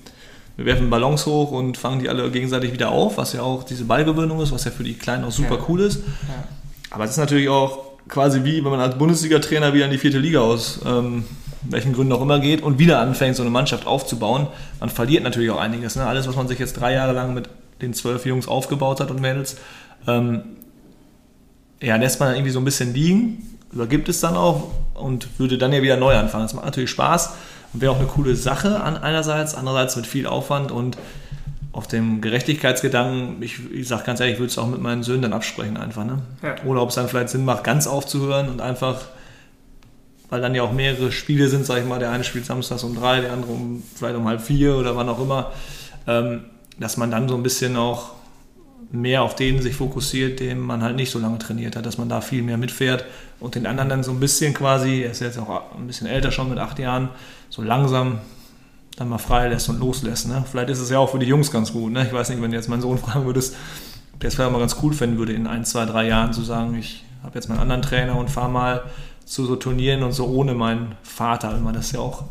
wir werfen Ballons hoch und fangen die alle gegenseitig wieder auf, was ja auch diese Ballgewöhnung ist, was ja für die Kleinen auch super ja. cool ist. Ja. Aber es ist natürlich auch quasi wie, wenn man als Bundesliga-Trainer wieder in die vierte Liga aus ähm, welchen Gründen auch immer geht und wieder anfängt, so eine Mannschaft aufzubauen. Man verliert natürlich auch einiges. Ne? Alles, was man sich jetzt drei Jahre lang mit den zwölf Jungs aufgebaut hat und Mädels, ähm, ja, lässt man dann irgendwie so ein bisschen liegen, übergibt es dann auch und würde dann ja wieder neu anfangen. Das macht natürlich Spaß und wäre auch eine coole Sache an einerseits, andererseits mit viel Aufwand und auf dem Gerechtigkeitsgedanken, ich, ich sage ganz ehrlich, ich würde es auch mit meinen Söhnen dann absprechen einfach. Ne? Ja. Oder ob es dann vielleicht Sinn macht, ganz aufzuhören und einfach, weil dann ja auch mehrere Spiele sind, sage ich mal, der eine spielt samstags um drei, der andere um, vielleicht um halb vier oder wann auch immer, ähm, dass man dann so ein bisschen auch mehr auf den sich fokussiert, den man halt nicht so lange trainiert hat, dass man da viel mehr mitfährt und den anderen dann so ein bisschen quasi, er ist jetzt auch ein bisschen älter schon mit acht Jahren, so langsam dann mal freilässt und loslässt. Ne? Vielleicht ist es ja auch für die Jungs ganz gut. Ne? Ich weiß nicht, wenn du jetzt meinen Sohn fragen würdest, der es vielleicht mal ganz cool finden würde, in ein, zwei, drei Jahren zu sagen, ich habe jetzt meinen anderen Trainer und fahre mal zu so Turnieren und so ohne meinen Vater immer. Das ist ja auch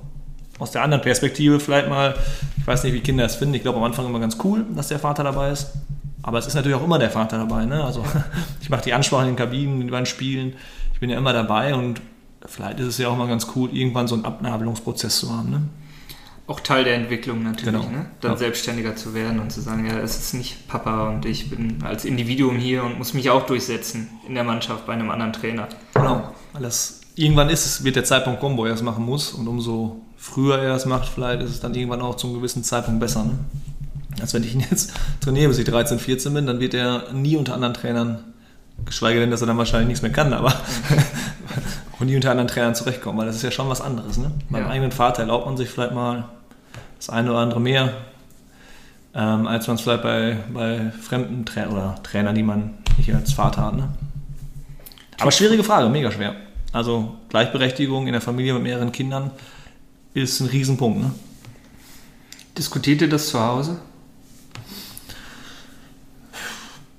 aus der anderen Perspektive vielleicht mal, ich weiß nicht, wie Kinder es finden. Ich glaube am Anfang immer ganz cool, dass der Vater dabei ist. Aber es ist natürlich auch immer der Vater dabei. Ne? Also [LAUGHS] ich mache die Ansprache in den Kabinen, beim Spielen. Ich bin ja immer dabei und vielleicht ist es ja auch mal ganz cool, irgendwann so einen Abnabelungsprozess zu haben. Ne? Auch Teil der Entwicklung natürlich, genau. ne? dann ja. selbstständiger zu werden und zu sagen, ja, es ist nicht Papa und ich bin als Individuum hier und muss mich auch durchsetzen in der Mannschaft bei einem anderen Trainer. Genau, alles. Irgendwann ist es, wird der Zeitpunkt kommen, wo er es machen muss und umso früher er es macht, vielleicht ist es dann irgendwann auch zum gewissen Zeitpunkt besser. Ne? Als wenn ich ihn jetzt trainiere, bis ich 13, 14 bin, dann wird er nie unter anderen Trainern, geschweige denn, dass er dann wahrscheinlich nichts mehr kann, aber [LAUGHS] auch nie unter anderen Trainern zurechtkommen, weil das ist ja schon was anderes. Ne? Beim ja. eigenen Vater erlaubt man sich vielleicht mal das eine oder andere mehr, ähm, als man es vielleicht bei, bei fremden Trainern oder Trainern, die man nicht als Vater hat. Ne? Aber schwierige Frage, mega schwer. Also Gleichberechtigung in der Familie mit mehreren Kindern ist ein Riesenpunkt. Ne? Diskutiert ihr das zu Hause?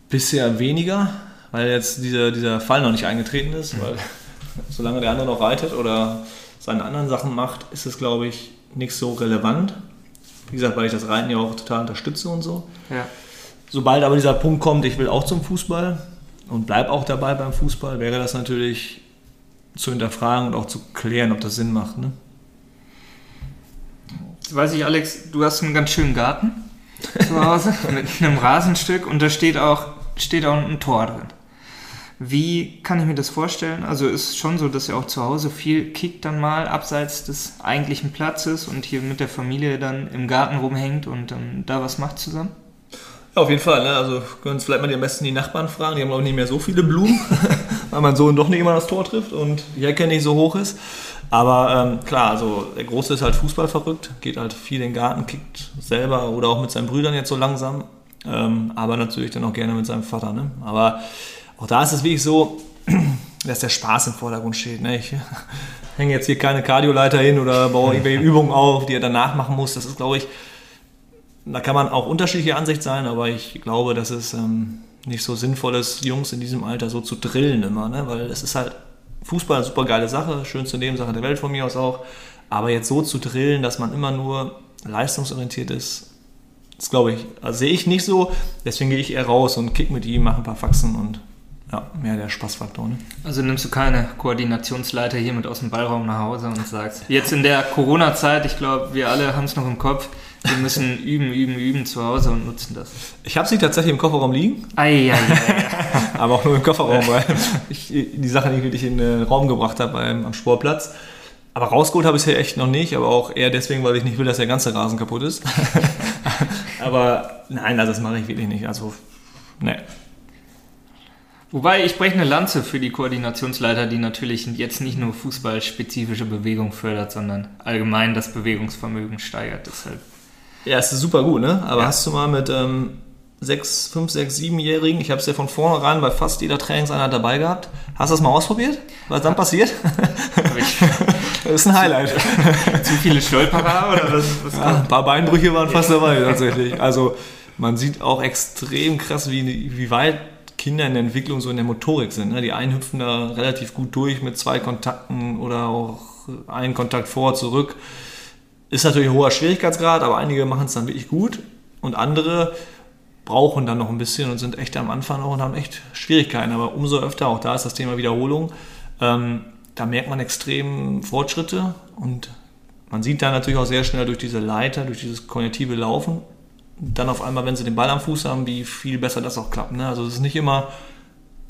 Bisher weniger, weil jetzt dieser, dieser Fall noch nicht eingetreten ist, weil [LAUGHS] solange der andere noch reitet oder seine anderen Sachen macht, ist es, glaube ich, nicht so relevant. Wie gesagt, weil ich das Reiten ja auch total unterstütze und so. Ja. Sobald aber dieser Punkt kommt, ich will auch zum Fußball und bleibe auch dabei beim Fußball, wäre das natürlich zu hinterfragen und auch zu klären, ob das Sinn macht. Ne? Jetzt weiß ich, Alex, du hast einen ganz schönen Garten zu Hause [LAUGHS] mit einem Rasenstück und da steht auch steht auch ein Tor drin. Wie kann ich mir das vorstellen? Also ist schon so, dass ihr auch zu Hause viel kickt dann mal abseits des eigentlichen Platzes und hier mit der Familie dann im Garten rumhängt und ähm, da was macht zusammen? Ja, auf jeden Fall. Ne? Also können uns vielleicht mal am besten die Nachbarn fragen. Die haben auch nicht mehr so viele Blumen, [LAUGHS] weil mein Sohn doch nicht immer das Tor trifft und die Hecke nicht so hoch ist. Aber ähm, klar, also der Große ist halt Fußball verrückt, geht halt viel in den Garten, kickt selber oder auch mit seinen Brüdern jetzt so langsam. Ähm, aber natürlich dann auch gerne mit seinem Vater. Ne? Aber auch da ist es wirklich so, [CLEARS THROAT] dass der Spaß im Vordergrund steht. Ne? Ich [LAUGHS] hänge jetzt hier keine Kardioleiter hin oder baue irgendwelche [LAUGHS] Übungen auf, die er danach machen muss. Das ist, glaube ich, da kann man auch unterschiedliche Ansicht sein, aber ich glaube, dass es ähm, nicht so sinnvoll ist, Jungs in diesem Alter so zu drillen immer, ne? weil es ist halt Fußball eine super geile Sache, schönste Nebensache der Welt von mir aus auch, aber jetzt so zu drillen, dass man immer nur leistungsorientiert ist, das glaube ich, also sehe ich nicht so. Deswegen gehe ich eher raus und kick mit ihm, mache ein paar Faxen und ja, mehr der Spaßfaktor. Ne? Also nimmst du keine Koordinationsleiter hier mit aus dem Ballraum nach Hause und sagst, jetzt in der Corona-Zeit, ich glaube, wir alle haben es noch im Kopf, wir müssen [LAUGHS] üben, üben, üben zu Hause und nutzen das. Ich habe sie tatsächlich im Kofferraum liegen. Ei, ei, ei, [LAUGHS] Aber auch nur im Kofferraum, weil ich die Sache nicht wirklich in den Raum gebracht habe am Sportplatz. Aber rausgeholt habe ich es hier echt noch nicht, aber auch eher deswegen, weil ich nicht will, dass der ganze Rasen kaputt ist. [LAUGHS] Aber nein, also das mache ich wirklich nicht. Also, ne. Wobei ich breche eine Lanze für die Koordinationsleiter, die natürlich jetzt nicht nur fußballspezifische Bewegung fördert, sondern allgemein das Bewegungsvermögen steigert. Deshalb. Ja, es ist super gut, ne? Aber ja. hast du mal mit ähm, 6, 5, 6, 7-Jährigen, ich habe es ja von vornherein bei fast jeder Trainingseinheit dabei gehabt. Hast du das mal ausprobiert? Was dann passiert? [LAUGHS] das ist ein Highlight. Zu viele Stolperer oder was? was ja, ein paar Beinbrüche waren fast dabei tatsächlich. Also man sieht auch extrem krass, wie, wie weit Kinder in der Entwicklung so in der Motorik sind. Ne? Die einen hüpfen da relativ gut durch mit zwei Kontakten oder auch einen Kontakt vor, zurück. Ist natürlich ein hoher Schwierigkeitsgrad, aber einige machen es dann wirklich gut und andere brauchen dann noch ein bisschen und sind echt am Anfang noch und haben echt Schwierigkeiten. Aber umso öfter, auch da ist das Thema Wiederholung, ähm, da merkt man extrem Fortschritte und man sieht da natürlich auch sehr schnell durch diese Leiter, durch dieses kognitive Laufen, dann auf einmal, wenn sie den Ball am Fuß haben, wie viel besser das auch klappt. Ne? Also es ist nicht immer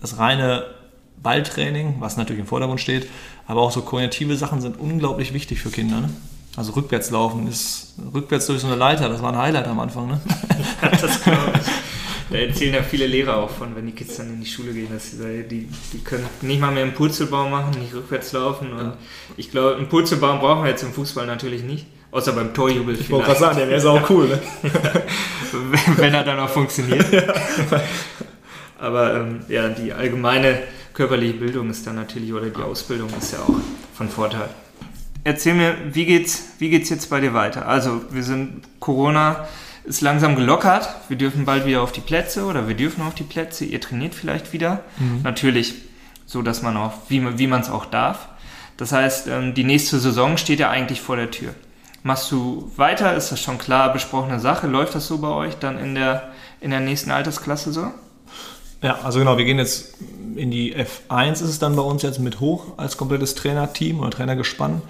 das reine Balltraining, was natürlich im Vordergrund steht, aber auch so kognitive Sachen sind unglaublich wichtig für Kinder. Ne? Also rückwärts laufen ist rückwärts durch so eine Leiter, das war ein Highlight am Anfang. Ne? [LAUGHS] das glaube ich. [LAUGHS] Da erzählen ja viele Lehrer auch von, wenn die Kids dann in die Schule gehen, dass sie, die, die können nicht mal mehr einen Purzelbaum machen, nicht rückwärts laufen. Und ja. ich glaube, einen Purzelbaum brauchen wir jetzt im Fußball natürlich nicht. Außer beim Torjubel. Ich wollte gerade sagen, der wäre auch cool. Ne? [LAUGHS] wenn er dann auch funktioniert. Aber ähm, ja, die allgemeine körperliche Bildung ist dann natürlich, oder die Ausbildung ist ja auch von Vorteil. Erzähl mir, wie geht's, wie geht's jetzt bei dir weiter? Also, wir sind Corona ist langsam gelockert. Wir dürfen bald wieder auf die Plätze oder wir dürfen auf die Plätze. Ihr trainiert vielleicht wieder. Mhm. Natürlich so, dass man auch, wie, wie man es auch darf. Das heißt, ähm, die nächste Saison steht ja eigentlich vor der Tür. Machst du weiter? Ist das schon klar besprochene Sache? Läuft das so bei euch dann in der, in der nächsten Altersklasse so? Ja, also genau, wir gehen jetzt in die F1 ist es dann bei uns jetzt mit hoch als komplettes Trainerteam oder Trainergespann.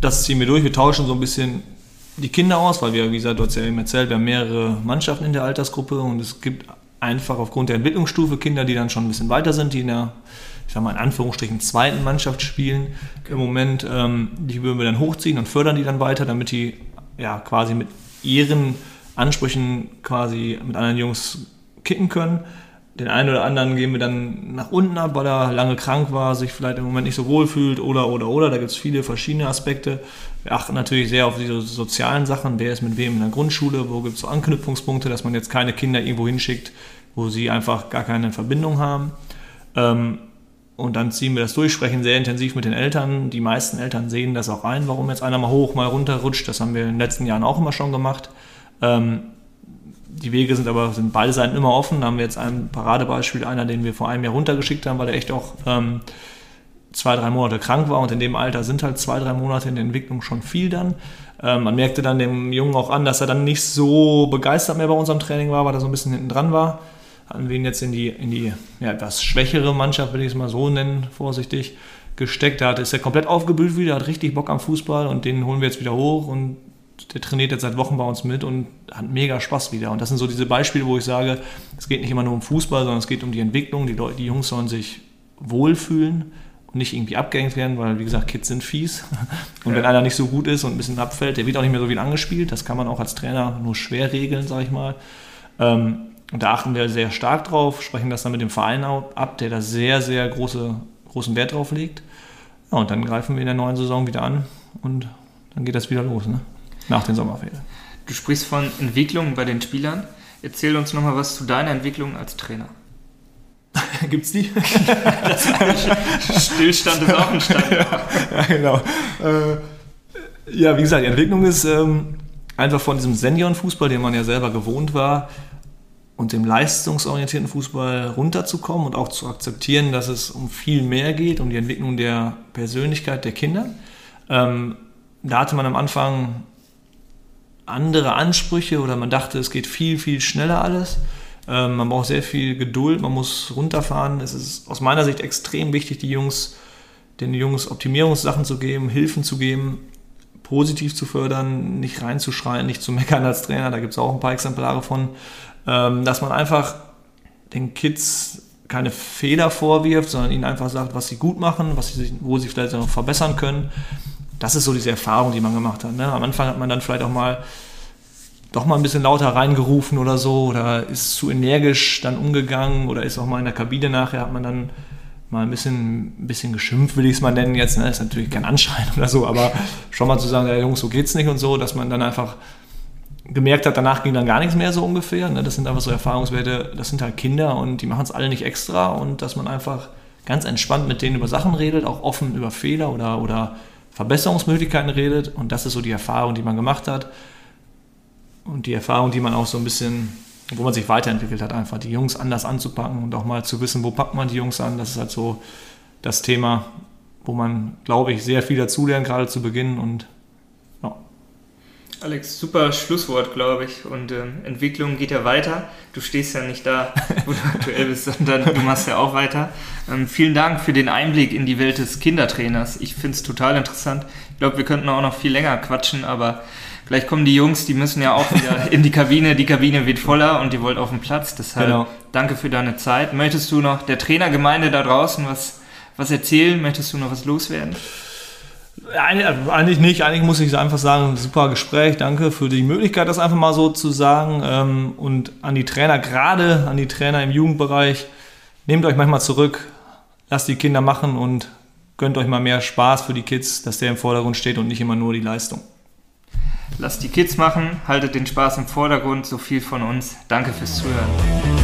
Das ziehen wir durch. Wir tauschen so ein bisschen die Kinder aus, weil wir, wie gesagt, du hast ja eben erzählt, wir haben mehrere Mannschaften in der Altersgruppe und es gibt einfach aufgrund der Entwicklungsstufe Kinder, die dann schon ein bisschen weiter sind, die in der, ich sag mal in Anführungsstrichen, zweiten Mannschaft spielen. Okay. Im Moment, ähm, die würden wir dann hochziehen und fördern die dann weiter, damit die ja quasi mit ihren Ansprüchen quasi mit anderen Jungs kicken können. Den einen oder anderen gehen wir dann nach unten ab, weil er lange krank war, sich vielleicht im Moment nicht so wohl fühlt oder, oder, oder. Da gibt es viele verschiedene Aspekte. Wir achten natürlich sehr auf diese sozialen Sachen. Wer ist mit wem in der Grundschule? Wo gibt es so Anknüpfungspunkte, dass man jetzt keine Kinder irgendwo hinschickt, wo sie einfach gar keine Verbindung haben. Ähm, und dann ziehen wir das durch, sprechen sehr intensiv mit den Eltern. Die meisten Eltern sehen das auch ein, warum jetzt einer mal hoch, mal runter rutscht. Das haben wir in den letzten Jahren auch immer schon gemacht. Ähm, die Wege sind aber sind beide Seiten immer offen. Da haben wir jetzt ein Paradebeispiel, einer, den wir vor einem Jahr runtergeschickt haben, weil er echt auch ähm, zwei, drei Monate krank war und in dem Alter sind halt zwei, drei Monate in der Entwicklung schon viel dann. Ähm, man merkte dann dem Jungen auch an, dass er dann nicht so begeistert mehr bei unserem Training war, weil er so ein bisschen hinten dran war. Hatten wir ihn jetzt in die, in die ja, etwas schwächere Mannschaft, will ich es mal so nennen, vorsichtig, gesteckt. Da ist er komplett aufgeblüht wieder, hat richtig Bock am Fußball und den holen wir jetzt wieder hoch und der trainiert jetzt seit Wochen bei uns mit und hat mega Spaß wieder. Und das sind so diese Beispiele, wo ich sage, es geht nicht immer nur um Fußball, sondern es geht um die Entwicklung. Die, Leute, die Jungs sollen sich wohlfühlen und nicht irgendwie abgehängt werden, weil wie gesagt, Kids sind fies. [LAUGHS] Und ja. wenn einer nicht so gut ist und ein bisschen abfällt, der wird auch nicht mehr so viel angespielt. Das kann man auch als Trainer nur schwer regeln, sage ich mal. Ähm, und da achten wir sehr stark drauf, sprechen das dann mit dem Verein ab, der da sehr, sehr große, großen Wert drauf legt. Ja, und dann greifen wir in der neuen Saison wieder an und dann geht das wieder los, ne? Nach den Sommerferien. Du sprichst von Entwicklung bei den Spielern. Erzähl uns nochmal was zu deiner Entwicklung als Trainer. [LAUGHS] Gibt's die? [LAUGHS] Stillstand ist auch ein Stand. ja, ja, genau. Äh, ja, wie gesagt, die Entwicklung ist ähm, einfach von diesem Seniorenfußball, den man ja selber gewohnt war, und dem leistungsorientierten Fußball runterzukommen und auch zu akzeptieren, dass es um viel mehr geht, um die Entwicklung der Persönlichkeit der Kinder. Ähm, da hatte man am Anfang andere Ansprüche oder man dachte, es geht viel, viel schneller alles. Ähm, man braucht sehr viel Geduld, man muss runterfahren. Es ist aus meiner Sicht extrem wichtig, die Jungs, den Jungs Optimierungssachen zu geben, Hilfen zu geben, positiv zu fördern, nicht reinzuschreien, nicht zu meckern als Trainer. Da gibt es auch ein paar Exemplare von, ähm, dass man einfach den Kids keine Fehler vorwirft, sondern ihnen einfach sagt, was sie gut machen, was sie, wo sie vielleicht noch verbessern können. Das ist so diese Erfahrung, die man gemacht hat. Ne? Am Anfang hat man dann vielleicht auch mal doch mal ein bisschen lauter reingerufen oder so oder ist zu energisch dann umgegangen oder ist auch mal in der Kabine nachher, hat man dann mal ein bisschen, ein bisschen geschimpft, will ich es mal nennen jetzt. Ne? Ist natürlich kein Anschreien [LAUGHS] oder so, aber schon mal zu sagen, ja, Jungs, so geht's nicht und so, dass man dann einfach gemerkt hat, danach ging dann gar nichts mehr so ungefähr. Ne? Das sind einfach so Erfahrungswerte, das sind halt Kinder und die machen es alle nicht extra und dass man einfach ganz entspannt mit denen über Sachen redet, auch offen über Fehler oder, oder Verbesserungsmöglichkeiten redet und das ist so die Erfahrung, die man gemacht hat und die Erfahrung, die man auch so ein bisschen, wo man sich weiterentwickelt hat, einfach die Jungs anders anzupacken und auch mal zu wissen, wo packt man die Jungs an. Das ist halt so das Thema, wo man, glaube ich, sehr viel dazulernt, gerade zu Beginn und. Alex, super Schlusswort, glaube ich. Und ähm, Entwicklung geht ja weiter. Du stehst ja nicht da, wo du [LAUGHS] aktuell bist, sondern du machst ja auch weiter. Ähm, vielen Dank für den Einblick in die Welt des Kindertrainers. Ich finde es total interessant. Ich glaube, wir könnten auch noch viel länger quatschen, aber Vielleicht kommen die Jungs, die müssen ja auch wieder in die Kabine. Die Kabine wird voller und die wollt auf den Platz. Deshalb genau. danke für deine Zeit. Möchtest du noch der Trainergemeinde da draußen was, was erzählen? Möchtest du noch was loswerden? Eigentlich nicht. Eigentlich muss ich einfach sagen, super Gespräch. Danke für die Möglichkeit, das einfach mal so zu sagen. Ähm, und an die Trainer, gerade an die Trainer im Jugendbereich, nehmt euch manchmal zurück, lasst die Kinder machen und gönnt euch mal mehr Spaß für die Kids, dass der im Vordergrund steht und nicht immer nur die Leistung. Lasst die Kids machen, haltet den Spaß im Vordergrund, so viel von uns. Danke fürs Zuhören.